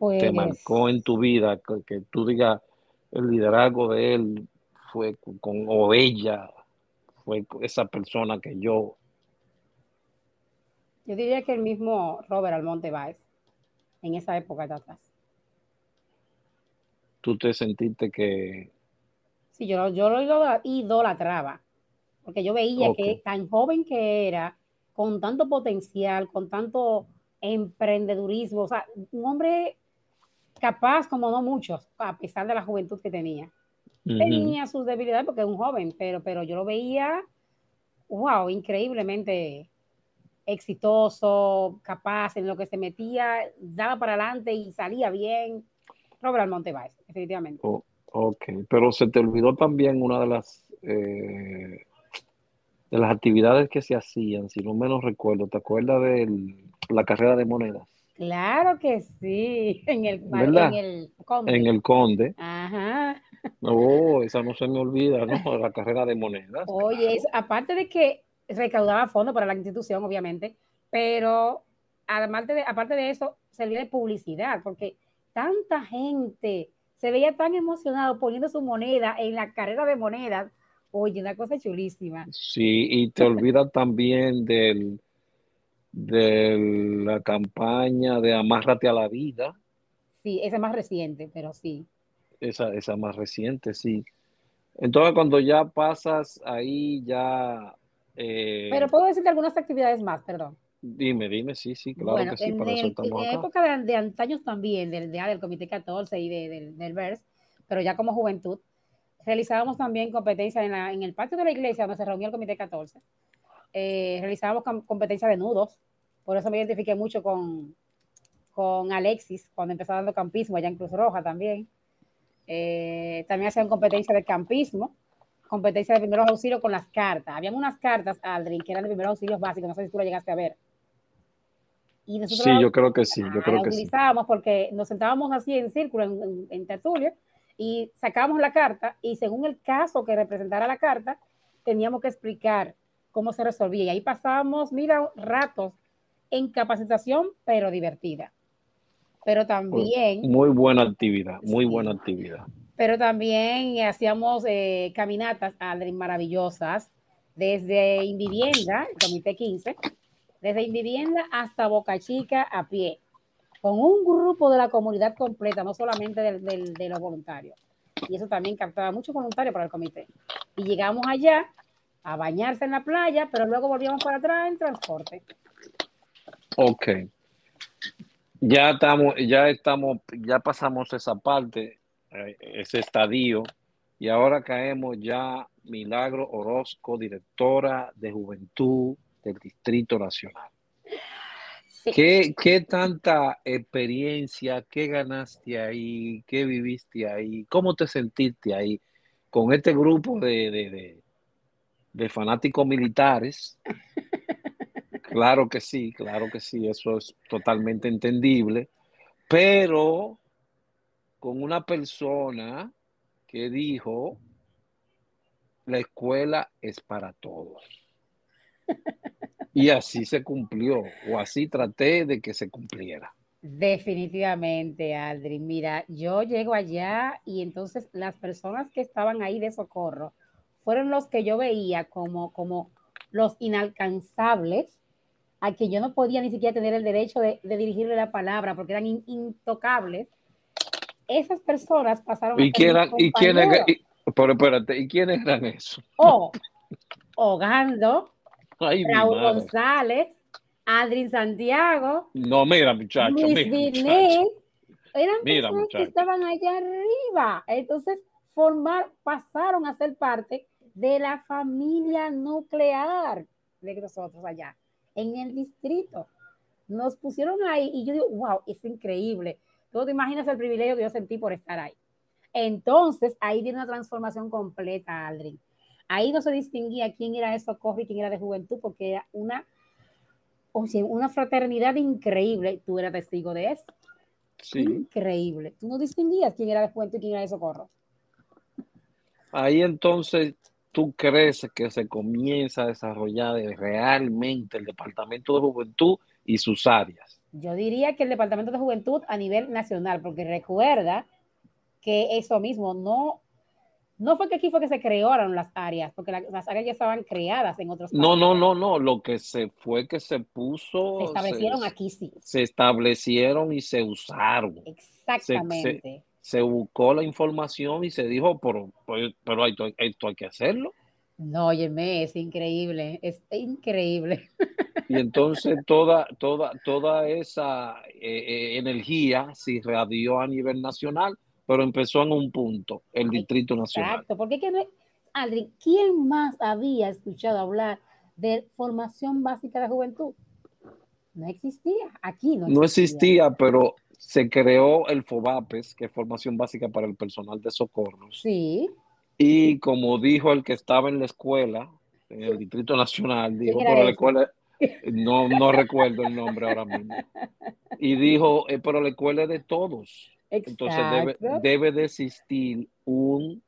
te pues marcó en tu vida, que, tú digas el liderazgo de él fue con, o ella fue esa persona que yo. Yo diría que el mismo Robert Almonte Baez, en esa época de atrás. ¿Tú te sentiste que... Sí, yo, yo lo idolatraba, porque yo veía que tan joven que era, con tanto potencial, con tanto emprendedurismo, o sea, un hombre capaz como no muchos, a pesar de la juventud que tenía. Tenía sus debilidades porque es un joven, pero, pero yo lo veía, wow, increíblemente exitoso, capaz en lo que se metía, daba para adelante y salía bien. Robert Almonte Baez, definitivamente. Oh, ok, pero se te olvidó también una de las eh, de las actividades que se hacían, si no menos recuerdo, ¿te acuerdas de la carrera de monedas? Claro que sí, en el, en el Conde. En el Conde. Ajá. No, esa no se me olvida, ¿no? La carrera de monedas. Oye, aparte de que recaudaba fondos para la institución, obviamente, pero además de, aparte de eso, servía de publicidad, porque tanta gente se veía tan emocionado poniendo su moneda en la carrera de monedas. Oye, una cosa chulísima. Sí, y te olvidas también del de la campaña de Amárrate a la vida. Sí, esa es más reciente, pero sí. Esa, esa más reciente, sí. Entonces, cuando ya pasas ahí, ya... Eh, pero puedo decirte algunas actividades más, perdón. Dime, dime, sí, sí, claro que sí. En, para en la época de, antaños también, del, del Comité 14 y del, del VERS, pero ya como juventud, realizábamos también competencias en, en el patio de la iglesia donde se reunía el Comité 14 eh, realizábamos competencias de nudos, por eso me identifiqué mucho con, con Alexis cuando empezó dando campismo allá en Cruz Roja también. Eh, también hacían competencia de campismo, competencia de primeros auxilios con las cartas. Habían unas cartas, Aldrin, que eran de primeros auxilios básicos, no sé si tú lo llegaste a ver. Y sí, yo creo que sí, yo creo que utilizábamos porque nos sentábamos así en círculo, en, en tertulia, y sacábamos la carta y según el caso que representara la carta, teníamos que explicar cómo se resolvía. Y ahí pasábamos, mira, ratos en capacitación, pero divertida. Pero también... Muy buena actividad, muy buena actividad. Pero también hacíamos eh, caminatas, Aldrin, maravillosas, desde Invivienda, el Comité 15, desde Invivienda hasta Boca Chica a pie, con un grupo de la comunidad completa, no solamente de los voluntarios. Y eso también captaba mucho voluntario para el comité. Y llegamos allá a bañarse en la playa, pero luego volvíamos para atrás en transporte. Ok. Ya estamos, ya estamos, ya pasamos esa parte, eh, ese estadio, y ahora caemos ya Milagro Orozco, directora de Juventud del Distrito Nacional. ¿Qué, ¿Qué, tanta experiencia, qué ganaste ahí, qué viviste ahí, cómo te sentiste ahí con este grupo de, de fanáticos militares. Claro que sí, claro que sí, eso es totalmente entendible, pero con una persona que dijo, la escuela es para todos. Y así se cumplió, o así traté de que se cumpliera. Definitivamente, Aldrin. Mira, yo llego allá y entonces las personas que estaban ahí de socorro, fueron los que yo veía como, como los inalcanzables a que yo no podía ni siquiera tener el derecho de, dirigirle la palabra porque eran intocables, esas personas pasaron ¿Y a quién ¿Y quiénes, pero espérate, ¿y quiénes eran esos? Oh, Raúl González, Adri Santiago. No, mira, muchacho. Luis mira, Eran personas que estaban allá arriba. Entonces, formar, pasaron a ser parte de la familia nuclear de nosotros allá, en el distrito. Nos pusieron ahí y yo digo, wow, es increíble. Tú te imaginas el privilegio que yo sentí por estar ahí. Entonces, ahí viene una transformación completa, Aldrin. Ahí no se distinguía quién era de socorro y quién era de juventud, porque era una, o sea, una fraternidad increíble. Tú eras testigo de eso. Sí. Increíble. Tú no distinguías quién era de juventud y quién era de socorro. Ahí entonces tú crees que se comienza a desarrollar realmente el Departamento de Juventud y sus áreas? Yo diría que el Departamento de Juventud a nivel nacional, porque recuerda que eso mismo no, no fue que aquí fue que se crearon las áreas, porque las áreas ya estaban creadas en otros países. No, no, no, no, lo que se fue que se puso. Se establecieron aquí, sí. Se establecieron y se usaron. Exactamente se buscó la información y se dijo, pero, pero esto, esto hay que hacerlo. No, óyeme, es increíble, es increíble. Y entonces toda, toda, toda esa eh, eh, energía se irradió a nivel nacional, pero empezó en un punto, el Distrito Nacional. Exacto, porque que no, Adri, ¿quién más había escuchado hablar de formación básica de juventud? No existía, aquí no existía. No existía, pero se creó el FOBAPES, que es formación básica para el personal de socorro. Sí. Y como dijo el que estaba en la escuela, en el Distrito Nacional, dijo, pero la escuela, no, no recuerdo el nombre ahora mismo. Y dijo, eh, pero la escuela es de todos. Entonces debe, debe de existir un,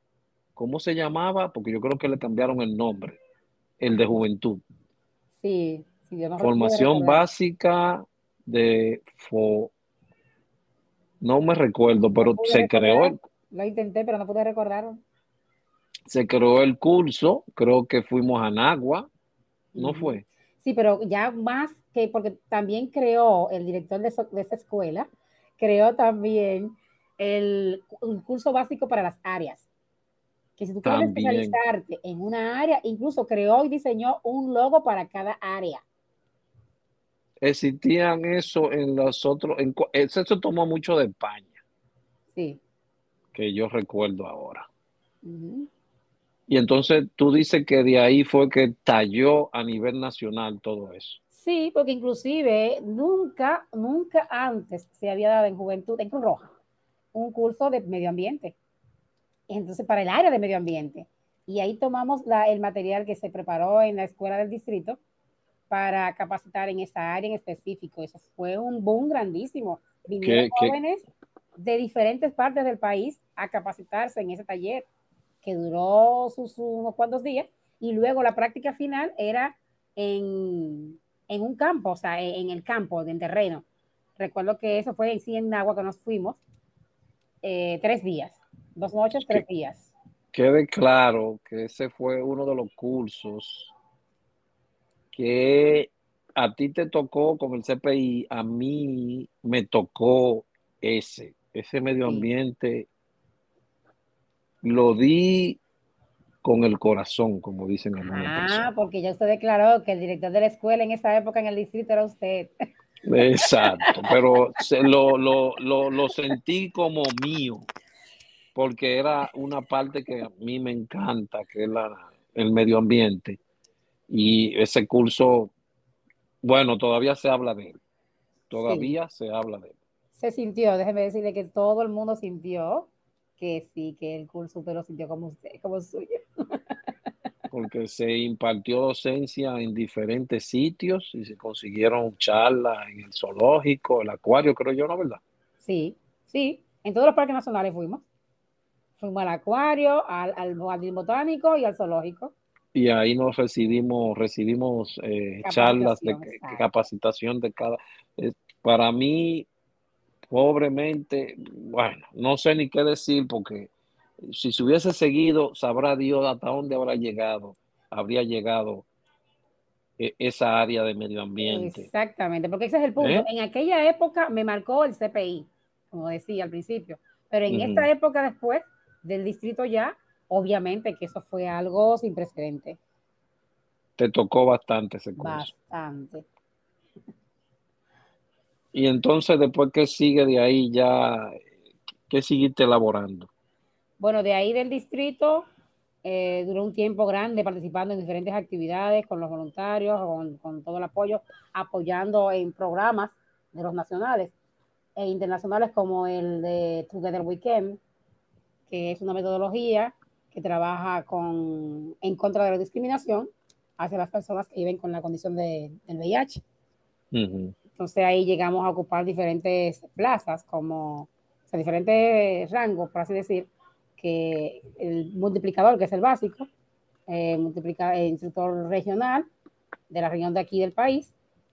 ¿cómo se llamaba? Porque yo creo que le cambiaron el nombre, el de juventud. Sí, sí Formación básica de fo, no me recuerdo, pero se creó. Lo intenté, pero no pude recordarlo. Se creó el curso, creo que fuimos a Nagua, ¿no fue? Sí, pero ya más que, porque también creó el director de, esa escuela, creó también el, curso básico para las áreas. Que si tú quieres especializarte en una área, incluso creó y diseñó un logo para cada área existían eso en los otros, en, eso tomó mucho de España. Sí. Que yo recuerdo ahora. Y entonces tú dices que de ahí fue que talló a nivel nacional todo eso. Sí, porque inclusive nunca, nunca antes se había dado en Juventud, en Cruz Roja, un curso de medio ambiente. Entonces, para el área de medio ambiente. Y ahí tomamos la, el material que se preparó en la escuela del distrito para capacitar en esa área en específico. Eso fue un boom grandísimo. Vinieron jóvenes de diferentes partes del país a capacitarse en ese taller que duró sus, unos cuantos días y luego la práctica final era en, en un campo, o sea, en, el campo, en terreno. Recuerdo que eso fue en sí en agua que nos fuimos eh, tres días, dos noches, tres días. Quede claro que ese fue uno de los cursos que a ti te tocó con el CPI, a mí me tocó ese, ese medio ambiente. Lo di con el corazón, como dicen algunas Ah, porque ya usted declaró que el director de la escuela en esa época en el distrito era usted. Exacto, pero lo, lo, lo, lo, sentí como mío, porque era una parte que a mí me encanta, que es la, el medio ambiente. Y ese curso, bueno, todavía se habla de él. Todavía se habla de él. Se sintió, déjeme decirle que todo el mundo sintió que sí, que el curso usted lo sintió como usted, como suyo. Porque se impartió docencia en diferentes sitios y se consiguieron charlas en el zoológico, el acuario, creo yo, ¿no verdad? Sí, sí, en todos los parques nacionales fuimos. Fuimos al acuario, al, al jardín botánico y al zoológico y ahí nos recibimos, recibimos eh, charlas de, capacitación de cada. Eh, para mí, pobremente, bueno, no sé ni qué decir porque si se hubiese seguido, sabrá Dios hasta dónde habrá llegado, habría llegado e, esa área de medio ambiente. Exactamente, porque ese es el punto. ¿Eh? En aquella época me marcó el CPI, como decía al principio, pero en esta época después del distrito ya, obviamente que eso fue algo sin precedente. Te tocó bastante ese curso. Bastante. Y entonces, después que sigue de ahí, ya, ¿qué seguiste elaborando? Bueno, de ahí del distrito, eh, duró un tiempo grande participando en diferentes actividades con los voluntarios, con, todo el apoyo, apoyando en programas de los nacionales e internacionales como el de Together Weekend, que es una metodología que trabaja con, en contra de la discriminación hacia las personas que viven con la condición de, del VIH. Entonces ahí llegamos a ocupar diferentes plazas, como o diferentes rangos, por así decir, que el multiplicador, que es el básico, eh, multiplica, el instructor regional de la región de aquí del país,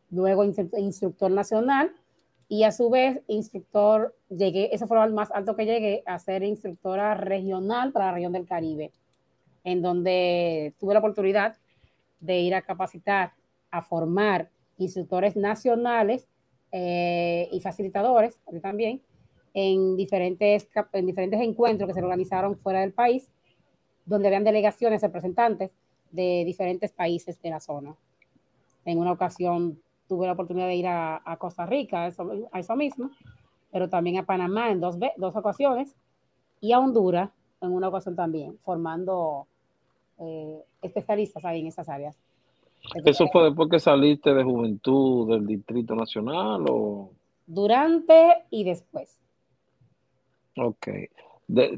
luego instructor nacional y a su vez instructor, llegué, eso fue lo más alto que llegué a ser instructora regional para la región del Caribe, en donde tuve la oportunidad de ir a capacitar, a formar instructores nacionales eh, y facilitadores también en diferentes, en diferentes encuentros que se organizaron fuera del país, donde habían delegaciones, representantes de diferentes países de la zona. En una ocasión tuve la oportunidad de ir a, Costa Rica, a eso, mismo, pero también a Panamá en dos, dos ocasiones y a Honduras en una ocasión también, formando eh, especialistas ahí en esas áreas. ¿Eso fue después que saliste de juventud del Distrito Nacional o...? Durante y después. Ok.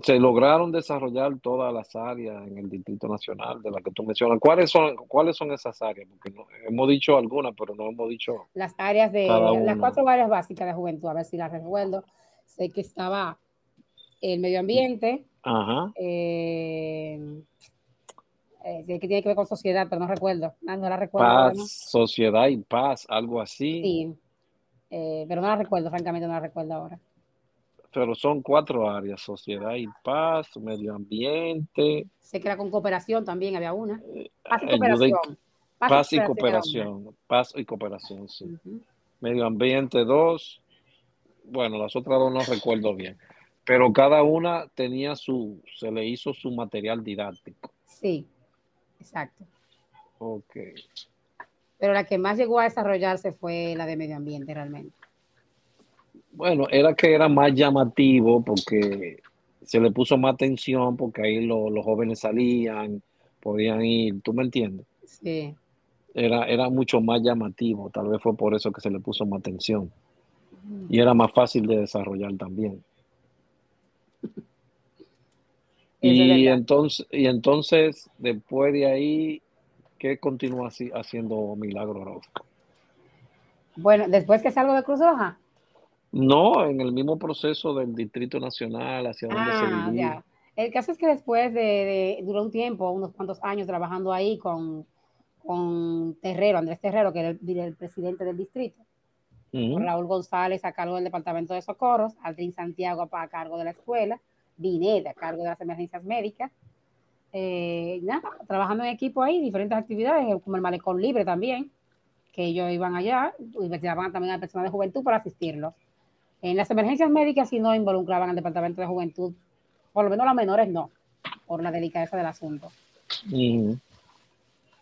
se lograron desarrollar todas las áreas en el Distrito Nacional de las que tú mencionas. ¿Cuáles son, cuáles son esas áreas? Porque hemos dicho algunas, pero no hemos dicho. Las áreas de. Las cuatro áreas básicas de juventud, a ver si las recuerdo. Sé que estaba el medio ambiente. Ajá. Eh, eh, que tiene que ver con sociedad, pero no recuerdo. No, la recuerdo. Paz, sociedad y paz, algo así. Sí, eh, pero no la recuerdo, francamente no la recuerdo ahora. Pero son cuatro áreas, sociedad y paz, medio ambiente. Sé que era con cooperación también, había una. Eh, paz y cooperación. Paz, y cooperación, paz y cooperación, sí. Medio ambiente, dos. Bueno, las otras dos no recuerdo bien. Pero cada una tenía su, se le hizo su material didáctico. Sí, Exacto. Ok. Pero la que más llegó a desarrollarse fue la de medio ambiente realmente. Bueno, era que era más llamativo porque se le puso más atención porque ahí los jóvenes salían, podían ir, ¿tú me entiendes? Sí. Era, era mucho más llamativo, tal vez fue por eso que se le puso más atención. Y era más fácil de desarrollar también. Y entonces, y entonces, después de ahí, ¿qué continúa así, haciendo Milagro Orozco? Bueno, después que salgo de Cruz Roja. No, en el mismo proceso del Distrito Nacional, hacia donde ah, se ya. El caso es que después de, duró un tiempo, unos cuantos años trabajando ahí con, con Terrero, Andrés Terrero, que era el, presidente del distrito, Raúl González a cargo del Departamento de Socorros, Aldrin Santiago a cargo de la escuela, Binet, a cargo de las emergencias médicas. Eh, nada, trabajando en equipo ahí, diferentes actividades, como el malecón libre también, que ellos iban allá, investigaban también a personas de juventud para asistirlos. En las emergencias médicas sí no involucraban al departamento de juventud, por lo menos las menores no, por la delicadeza del asunto.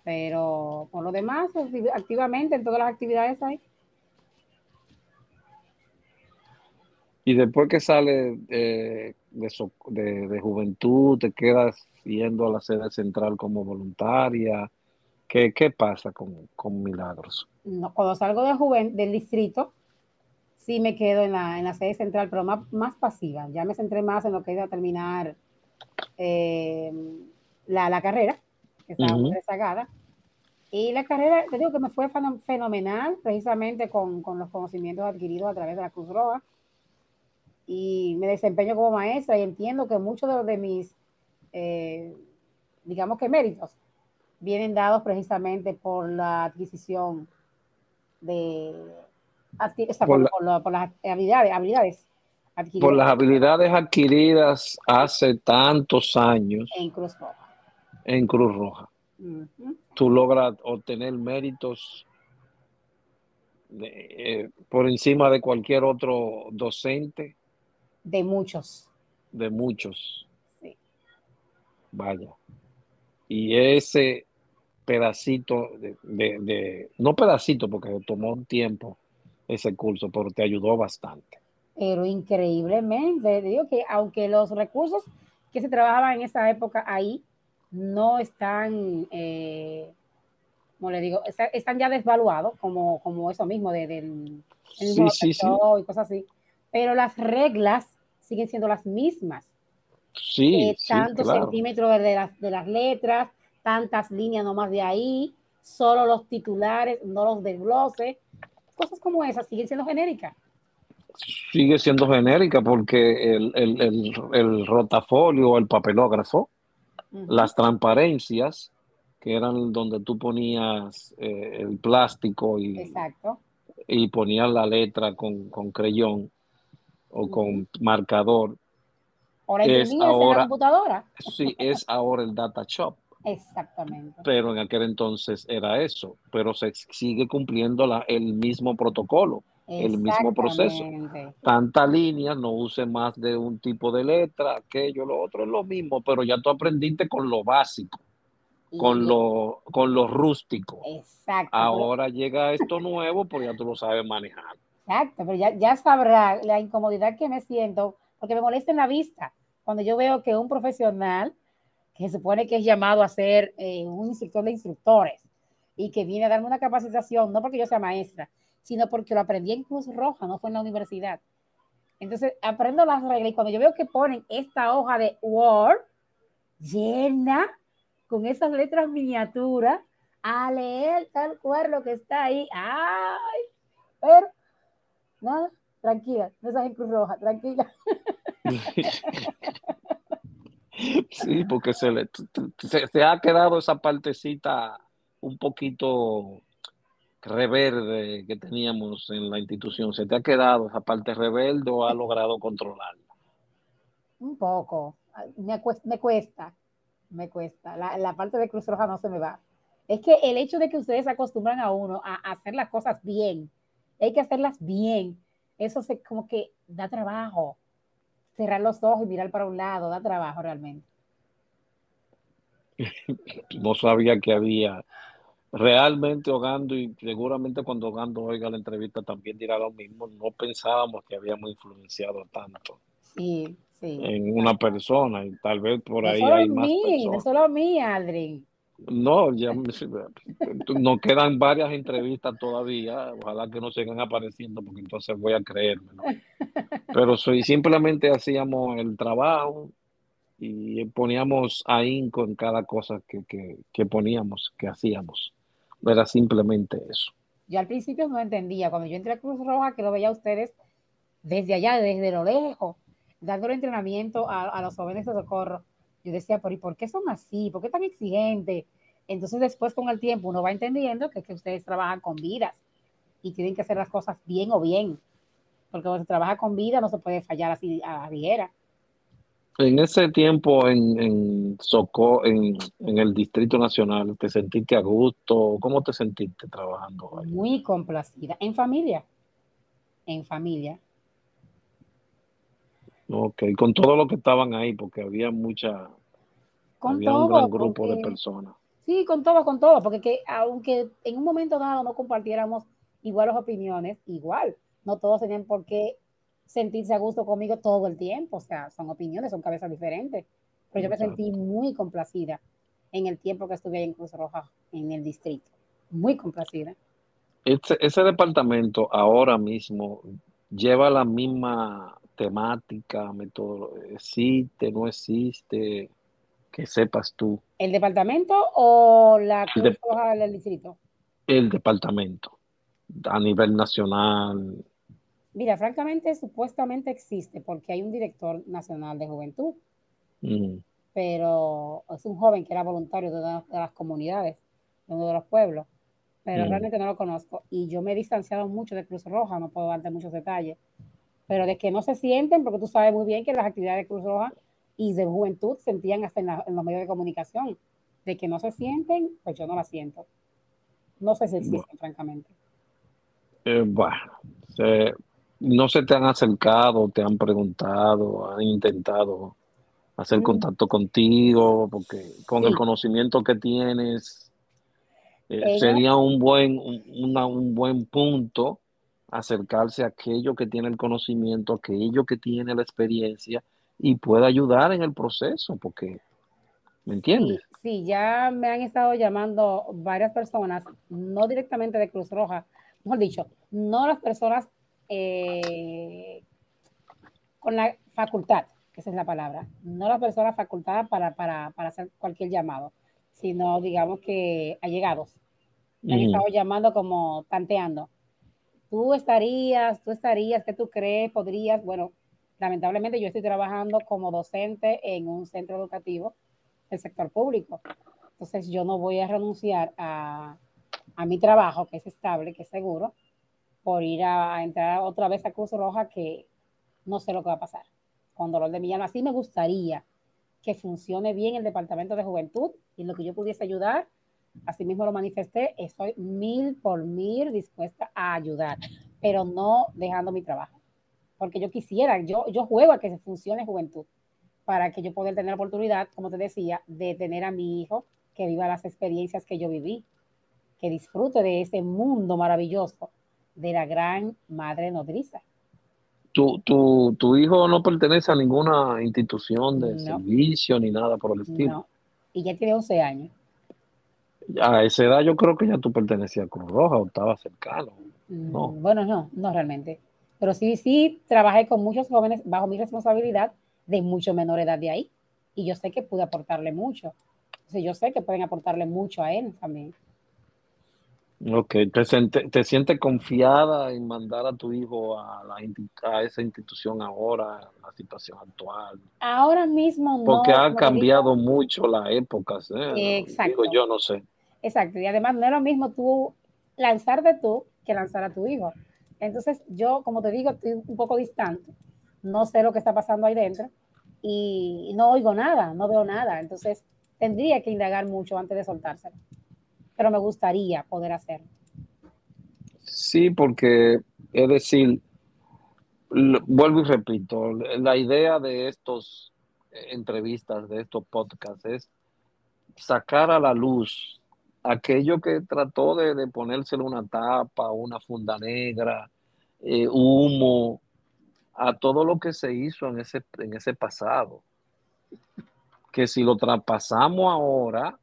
Pero por lo demás, activamente en todas las actividades hay. Y después que sale de, de, juventud, te quedas yendo a la sede central como voluntaria. ¿Qué, qué pasa con, con, Milagros? No, cuando salgo de del distrito, sí me quedo en la, en la sede central, pero más, más pasiva. Ya me centré más en lo que iba a terminar eh, la, la, carrera, que estaba muy rezagada. Y la carrera, te digo que me fue fenomenal, precisamente con, con los conocimientos adquiridos a través de la Cruz Roja y me desempeño como maestra y entiendo que muchos de, mis, eh, digamos que méritos, vienen dados precisamente por la adquisición de, por, las habilidades, habilidades adquiridas. Por las habilidades adquiridas hace tantos años. En Cruz Roja. En Cruz Roja. tú logras obtener méritos eh, por encima de cualquier otro docente. De muchos. De muchos. Sí. Vaya. Y ese pedacito de, de, no pedacito porque tomó un tiempo ese curso, pero te ayudó bastante. Pero increíblemente, digo que aunque los recursos que se trabajaban en esa época ahí no están eh, como le digo, están ya desvaluados, como, como eso mismo de, del sí, sí, sí. y cosas así, pero las reglas siguen siendo las mismas. Sí, eh, tantos centímetros de las, de las letras, tantas líneas nomás de ahí, solo los titulares, no los desgloses, cosas como esas siguen siendo genéricas. Sigue siendo genérica porque el, el, el, el rotafolio, el papelógrafo, las transparencias, que eran donde tú ponías eh, el plástico y, y ponías la letra con, con creyón o con marcador. Ahora es ahora, la computadora. Sí, es ahora el data shop. Exactamente. Pero en aquel entonces era eso, pero se sigue cumpliendo la, el mismo protocolo, el mismo proceso. Tanta línea, no use más de un tipo de letra, aquello, lo otro es lo mismo, pero ya tú aprendiste con lo básico con lo, con lo rústico. Exacto. Ahora llega esto nuevo, pues ya tú lo sabes manejar. Exacto, pero ya, sabrá la incomodidad que me siento, porque me molesta en la vista. Cuando yo veo que un profesional, que se supone que es llamado a ser eh, un instructor de instructores, y que viene a darme una capacitación, no porque yo sea maestra, sino porque lo aprendí en Cruz Roja, no fue en la universidad. Entonces, aprendo las reglas y cuando yo veo que ponen esta hoja de Word llena con esas letras miniaturas a leer tal cual lo que está ahí. ¡Ay! Pero, nada, tranquila, no estás en Cruz Roja, tranquila. Sí, porque se, le, se, ha quedado esa partecita un poquito reverde que teníamos en la institución. ¿Se te ha quedado esa parte reverde o ha logrado controlarla? Un poco, me me cuesta me cuesta. La, parte de Cruz Roja no se me va. Es que el hecho de que ustedes acostumbran a uno a, hacer las cosas bien, hay que hacerlas bien. Eso se como que da trabajo. Cerrar los ojos y mirar para un lado, da trabajo realmente. No sabía que había realmente Hogando y seguramente cuando Hogando oiga la entrevista también dirá lo mismo. No pensábamos que habíamos influenciado tanto. Sí, en una persona y tal vez por ahí hay más mí, No solo a mí, Adri. No, ya nos quedan varias entrevistas todavía. Ojalá que no sigan apareciendo porque entonces voy a creerme. Pero soy, simplemente hacíamos el trabajo y poníamos ahí con cada cosa que, que, que poníamos, que hacíamos. Era simplemente eso. Yo al principio no entendía. Cuando yo entré a Cruz Roja, que lo veía a ustedes desde allá, desde lo lejos, dándole entrenamiento a, los jóvenes de socorro, yo decía, ¿por, ¿y por qué son así? ¿Por qué tan exigentes? Entonces después con el tiempo uno va entendiendo que, que ustedes trabajan con vidas y tienen que hacer las cosas bien o bien, porque cuando se trabaja con vida no se puede fallar así a la viera. En ese tiempo en, en, en, en, el Distrito Nacional, ¿te sentiste a gusto? ¿Cómo te sentiste trabajando ahí? Muy complacida. En familia. En familia. Ok, con todo lo que estaban ahí, porque había mucha, con había todo, un gran grupo de personas. Sí, con todo, con todo, porque que, aunque en un momento dado no compartiéramos iguales opiniones, igual, no todos tenían por qué sentirse a gusto conmigo todo el tiempo, o sea, son opiniones, son cabezas diferentes, pero yo me sentí muy complacida en el tiempo que estuve ahí en Cruz Roja, en el distrito, muy complacida. Ese, ese departamento ahora mismo lleva la misma temática, método, existe, no existe, que sepas tú. ¿El departamento o la Cruz Roja del distrito? El departamento, a nivel nacional. Mira, francamente, supuestamente existe porque hay un director nacional de juventud, mm. pero es un joven que era voluntario de, de las comunidades, de uno de los pueblos, pero mm. realmente no lo conozco y yo me he distanciado mucho de Cruz Roja, no puedo darte muchos detalles, pero de que no se sienten, porque tú sabes muy bien que las actividades de Cruz Roja y de juventud sentían hasta en, los medios de comunicación, De que no se sienten, pues yo no la siento. No sé si existen, francamente. Eh, bueno, no se te han acercado, te han preguntado, han intentado hacer mm. contacto contigo, porque con el conocimiento que tienes, eh, sería un buen, un buen punto acercarse a aquello que tiene el conocimiento, aquello que tiene la experiencia y pueda ayudar en el proceso, porque, ¿me entiendes? Sí, ya me han estado llamando varias personas, no directamente de Cruz Roja, mejor dicho, no las personas eh, con la facultad, esa es la palabra, no las personas facultadas para, para, para hacer cualquier llamado, sino digamos que allegados. Me han estado llamando como tanteando tú estarías, tú estarías, ¿qué tú crees? ¿Podrías? Bueno, lamentablemente yo estoy trabajando como docente en un centro educativo del sector público. Entonces yo no voy a renunciar a, mi trabajo, que es estable, que es seguro, por ir a, entrar otra vez a Cruz Roja, que no sé lo que va a pasar. Con dolor de mi alma, sí me gustaría que funcione bien el Departamento de Juventud y lo que yo pudiese ayudar así mismo lo manifesté, estoy mil por mil dispuesta a ayudar, pero no dejando mi trabajo. Porque yo quisiera, yo, yo juego a que se funcione juventud, para que yo pueda tener la oportunidad, como te decía, de tener a mi hijo que viva las experiencias que yo viví, que disfrute de ese mundo maravilloso de la gran madre nodriza. Tu, tu, tu hijo no pertenece a ninguna institución de servicio ni nada por el estilo. No, y ya tiene 11 años a esa edad yo creo que ya tú pertenecías a Cruz Roja o estaba cercano. No. Mm, bueno, no, no realmente. Pero sí, sí, trabajé con muchos jóvenes bajo mi responsabilidad de mucho menor edad de ahí. Y yo sé que pude aportarle mucho. O yo sé que pueden aportarle mucho a él también. Ok, ¿te, te sientes confiada en mandar a tu hijo a, la, a esa institución ahora, en la situación actual? Ahora mismo no. Porque ha cambiado mucho las épocas. ¿eh? Exacto. yo no sé. Exacto, y además no es lo mismo tú lanzarte tú que lanzar a tu hijo. Entonces yo, como te digo, estoy un poco distante, no sé lo que está pasando ahí dentro y no oigo nada, no veo nada. Entonces tendría que indagar mucho antes de soltárselo, pero me gustaría poder hacerlo. Sí, porque es decir, vuelvo y repito, la idea de estos entrevistas, de estos podcasts es sacar a la luz aquello que trató de, de ponérselo una tapa, una funda negra, eh, humo, a todo lo que se hizo en ese, en ese pasado. Que si lo traspasamos ahora,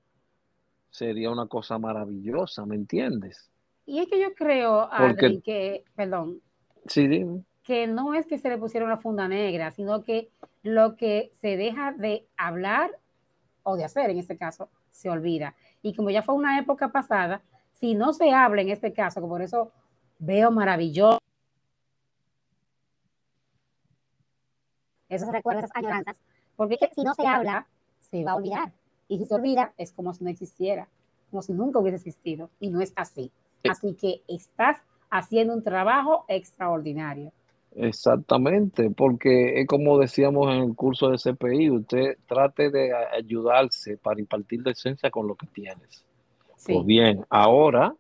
sería una cosa maravillosa, ¿me entiendes? Y es que yo creo, Adri, que, perdón, sí, que no es que se le pusiera una funda negra, sino que lo que se deja de hablar o de hacer en este caso, se olvida. Y como ya fue una época pasada, si no se habla en este caso, que por eso veo maravilloso esos recuerdos, esas añoranzas, porque si no se habla, se va a olvidar. Y si se olvida, es como si no existiera, como si nunca hubiese existido. Y no es así. Así que estás haciendo un trabajo extraordinario. Exactamente, porque es como decíamos en el curso de CPI, usted trate de ayudarse para impartir licencia con lo que tienes. Pues bien, ahora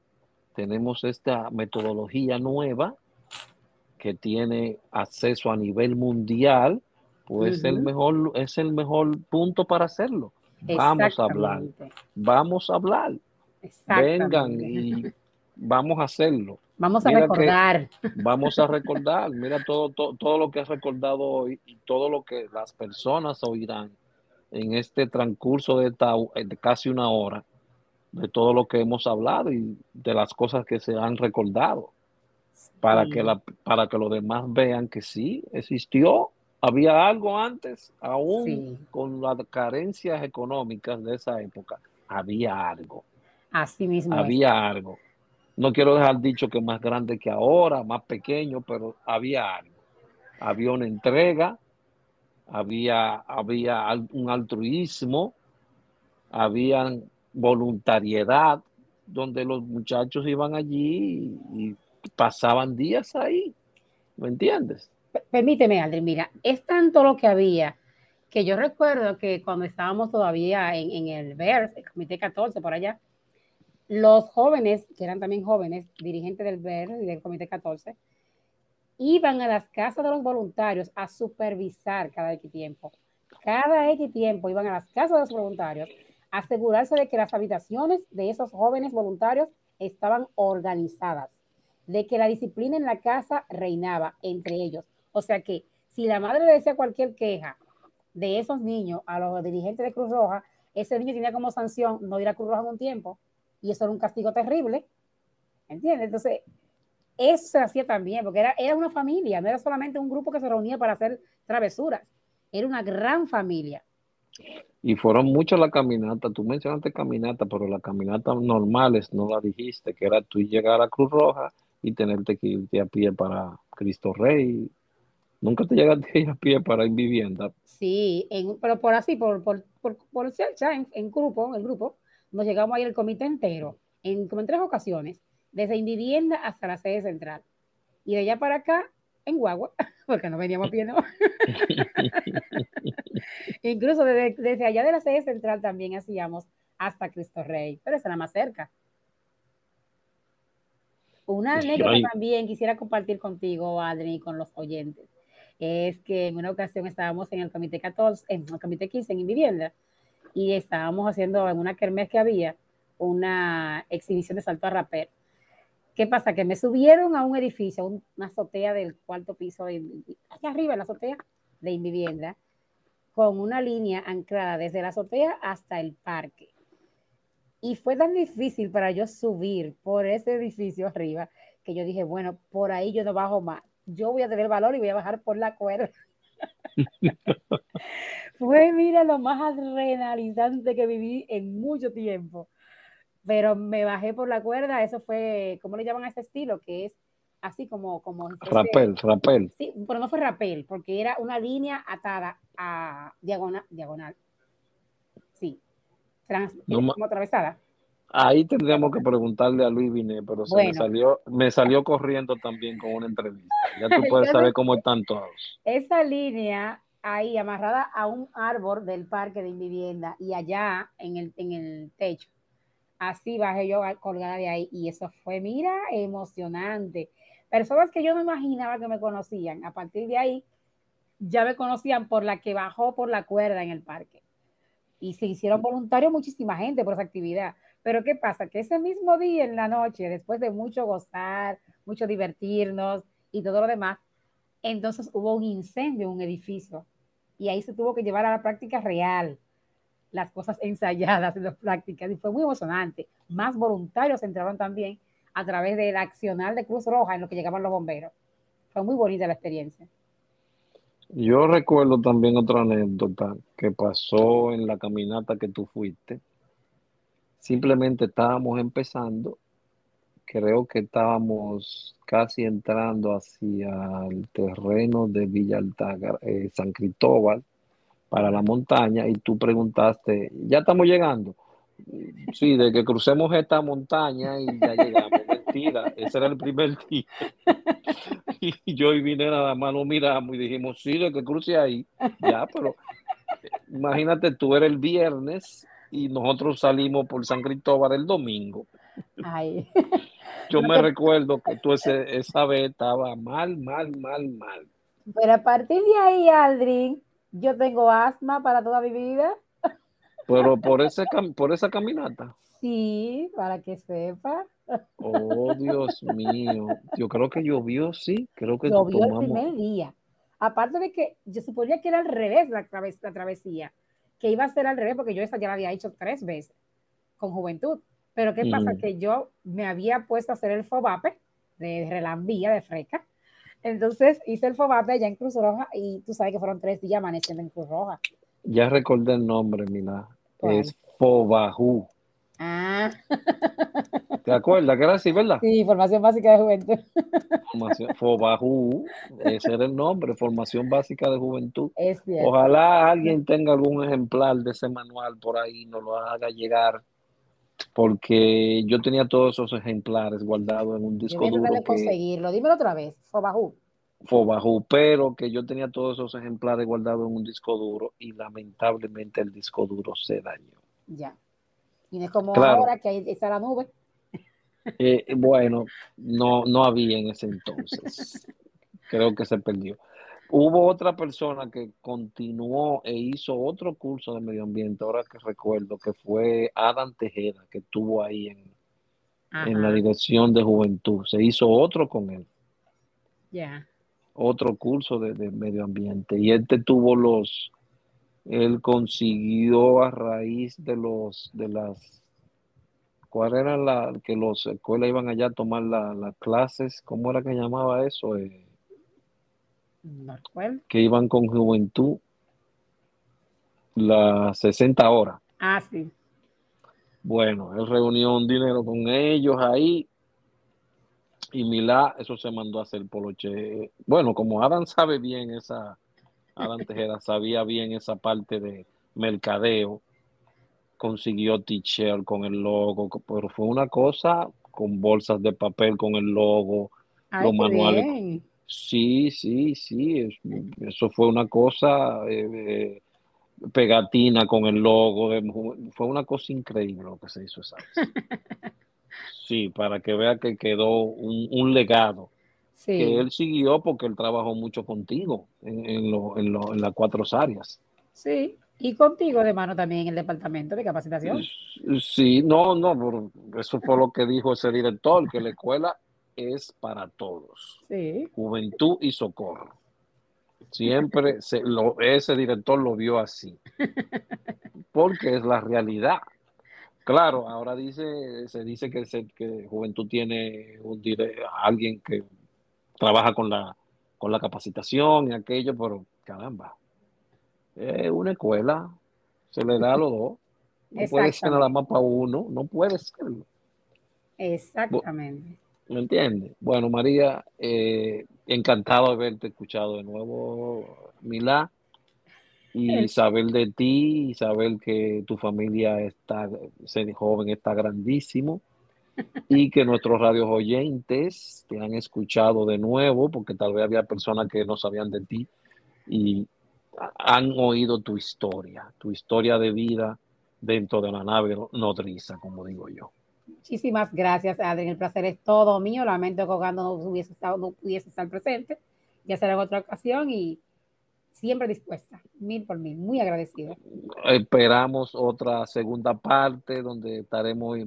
tenemos esta metodología nueva que tiene acceso a nivel mundial, pues el mejor, es el mejor punto para hacerlo. Vamos a hablar, vamos a hablar. Vengan y vamos a hacerlo. Vamos a recordar. Vamos a recordar. Mira todo, todo, lo que has recordado hoy y todo lo que las personas oirán en este transcurso de, de casi una hora, de todo lo que hemos hablado y de las cosas que se han recordado, para, que, la, para que los demás vean que sí, existió, había algo antes, aún con las carencias económicas de esa época, había algo. Así mismo. Había algo no quiero dejar dicho que más grande que ahora, más pequeño, pero había algo. Había una entrega, había, había un altruismo, había voluntariedad, donde los muchachos iban allí y, pasaban días ahí. ¿Me entiendes? Permíteme, André, mira, es tanto lo que había que yo recuerdo que cuando estábamos todavía en, en el BERS, el Comité 14, por allá, los jóvenes, que eran también jóvenes, dirigentes del BERS y del Comité 14, iban a las casas de los voluntarios a supervisar cada X tiempo. Cada X tiempo iban a las casas de los voluntarios a asegurarse de que las habitaciones de esos jóvenes voluntarios estaban organizadas, de que la disciplina en la casa reinaba entre ellos. O sea que si la madre le decía cualquier queja de esos niños a los dirigentes de Cruz Roja, ese niño tenía como sanción no ir a Cruz Roja en un tiempo, y eso era un castigo terrible, ¿entiendes? Entonces, eso se hacía también, porque era, era una familia, no era solamente un grupo que se reunía para hacer travesuras, era una gran familia. Y fueron muchas las caminatas, tú mencionaste caminata, pero las caminatas normales no la dijiste, que era tú llegar a Cruz Roja y tenerte que irte a pie para Cristo Rey, Nunca te llegaste a pie para ir vivienda. Sí, pero por así, por, por, por, por ya en, en, grupo, en el grupo, nos llegamos a ir el comité entero, en como en tres ocasiones, desde Invivienda hasta la sede central. Y de allá para acá, en Guagua, porque no veníamos a pie, ¿no? Incluso desde, desde, allá de la sede central también hacíamos hasta Cristo Rey, pero esa era más cerca. Una anécdota también quisiera compartir contigo, Adri, y con los oyentes es que en una ocasión estábamos en el comité 14, en el comité 15 en vivienda y estábamos haciendo en una kermés que había una exhibición de salto a rapel. ¿Qué pasa? Que me subieron a un edificio, una azotea del cuarto piso, de, allá arriba en la azotea de Invivienda, con una línea anclada desde la azotea hasta el parque. Y fue tan difícil para yo subir por ese edificio arriba que yo dije, bueno, por ahí yo no bajo más yo voy a tener valor y voy a bajar por la cuerda. Fue, mira, lo más adrenalizante que viví en mucho tiempo. Pero me bajé por la cuerda, eso fue, ¿cómo le llaman a ese estilo? Que es así como... como rapel, rapel. Sí, pero no fue rapel, porque era una línea atada a diagonal. diagonal. Sí, como atravesada. Ahí tendríamos que preguntarle a Luis Vine, pero se me salió, me salió corriendo también con una entrevista. Ya tú puedes saber cómo están todos. Esa línea ahí amarrada a un árbol del parque de vivienda y allá en el, en el techo. Así bajé yo colgada de ahí y eso fue, mira, emocionante. Personas que yo no imaginaba que me conocían, a partir de ahí ya me conocían por la que bajó por la cuerda en el parque. Y se hicieron voluntarios muchísima gente por esa actividad pero ¿qué pasa? Que ese mismo día en la noche, después de mucho gozar, mucho divertirnos y todo lo demás, entonces hubo un incendio en un edificio y ahí se tuvo que llevar a la práctica real las cosas ensayadas en las prácticas y fue muy emocionante. Más voluntarios entraron también a través del accional de Cruz Roja en lo que llegaban los bomberos. Fue muy bonita la experiencia. Yo recuerdo también otra anécdota que pasó en la caminata que tú fuiste Simplemente estábamos empezando, creo que estábamos casi entrando hacia el terreno de Villa Altagra, eh, San Cristóbal, para la montaña, y tú preguntaste, ¿ya estamos llegando? Sí, de que crucemos esta montaña y ya llegamos. Mentira, ese era el primer día. Y yo y vine nada más lo miramos y dijimos, sí, de que cruce ahí. Ya, pero imagínate, tú eres el viernes y nosotros salimos por San Cristóbal el domingo. Ay. Yo me recuerdo que tú ese, esa vez estaba mal, mal, mal, mal. Pero a partir de ahí, Aldrin, yo tengo asma para toda mi vida. Pero por, ese, por esa caminata. Sí, para que sepa. Oh, Dios mío. Yo creo que llovió, sí. Creo que llovió el primer día. Aparte de que yo suponía que era al revés la, la travesía que iba a ser al revés, porque yo esa ya la había hecho tres veces con juventud. Pero ¿qué pasa? Mm. Que yo me había puesto a hacer el FOBAPE de relambía, de freca. Entonces hice el FOBAPE allá en Cruz Roja y tú sabes que fueron tres días amaneciendo en Cruz Roja. Ya recordé el nombre, Mila. Es FOBAJU. Ah. ¿Te acuerdas que era así, verdad? Sí, formación básica de juventud. Formación, FOBAJU, ese era el nombre, formación básica de juventud. Ojalá alguien tenga algún ejemplar de ese manual por ahí, nos lo haga llegar, porque yo tenía todos esos ejemplares guardados en un disco duro. Que... conseguirlo, dímelo otra vez, FOBAJU. Fobajú, pero que yo tenía todos esos ejemplares guardados en un disco duro y lamentablemente el disco duro se dañó. Ya. Y no es como ahora que ahí está la nube. Eh, bueno, no, no había en ese entonces. Creo que se perdió. Hubo otra persona que continuó e hizo otro curso de medio ambiente, ahora que recuerdo, que fue Adam Tejeda, que estuvo ahí en, en la dirección de juventud. Se hizo otro con él. Ya. Otro curso de, de, medio ambiente. Y este tuvo los, él consiguió a raíz de los, de las ¿Cuál era la que los escuelas iban allá a tomar las clases? ¿Cómo era que llamaba eso? Eh, que iban con juventud las 60 horas. Ah, sí. Bueno, él reunió un dinero con ellos ahí y Milá, eso se mandó a hacer poloche. Bueno, como Adam sabe bien esa, Adam Tejera sabía bien esa parte de mercadeo, consiguió t-shirt con el logo, pero fue una cosa con bolsas de papel con el logo, los manuales. Sí, sí, sí, eso fue una cosa eh, eh, pegatina con el logo, fue una cosa increíble lo que se hizo esa vez. Sí, para que vea que quedó un, legado. Que él siguió porque él trabajó mucho contigo en, en, en las cuatro áreas. Sí, y contigo de mano también en el departamento de capacitación. Sí, no, no, eso fue lo que dijo ese director, que la escuela es para todos. Sí. Juventud y socorro. Siempre se, lo, ese director lo vio así. Porque es la realidad. Claro, ahora dice, se dice que, que Juventud tiene un, alguien que trabaja con la, con la capacitación y aquello, pero caramba, es una escuela, se le da a los dos. No puede ser nada más para uno, no puede serlo. Exactamente. ¿Me entiendes? Bueno, María, eh, encantado de haberte escuchado de nuevo, Milá, y saber de ti, y saber que tu familia está, ser joven está grandísimo, y que nuestros radios oyentes te han escuchado de nuevo, porque tal vez había personas que no sabían de ti, y han oído tu historia, tu historia de vida dentro de la nave nodriza, como digo yo. Muchísimas gracias, Adrián. El placer es todo mío. Lamento que cuando no, hubiese estado, no pudiese estar presente. Ya será en otra ocasión y siempre dispuesta, mil por mil, muy agradecido. Esperamos otra segunda parte donde estaremos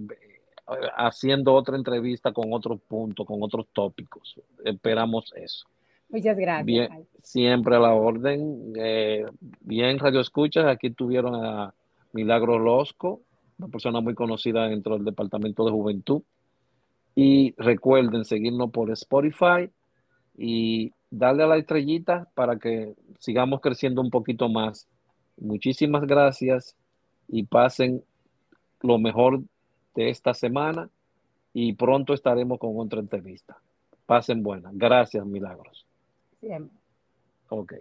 haciendo otra entrevista con otros puntos, con otros tópicos. Esperamos eso. Muchas gracias. Bien, siempre a la orden. Eh, bien, Radio Escuchas, aquí tuvieron a Milagro Losco, una persona muy conocida dentro del Departamento de Juventud. Y recuerden seguirnos por Spotify y darle a la estrellita para que sigamos creciendo un poquito más. Muchísimas gracias y pasen lo mejor de esta semana y pronto estaremos con otra entrevista. Pasen buenas. Gracias, Milagros. Siempre. Ok.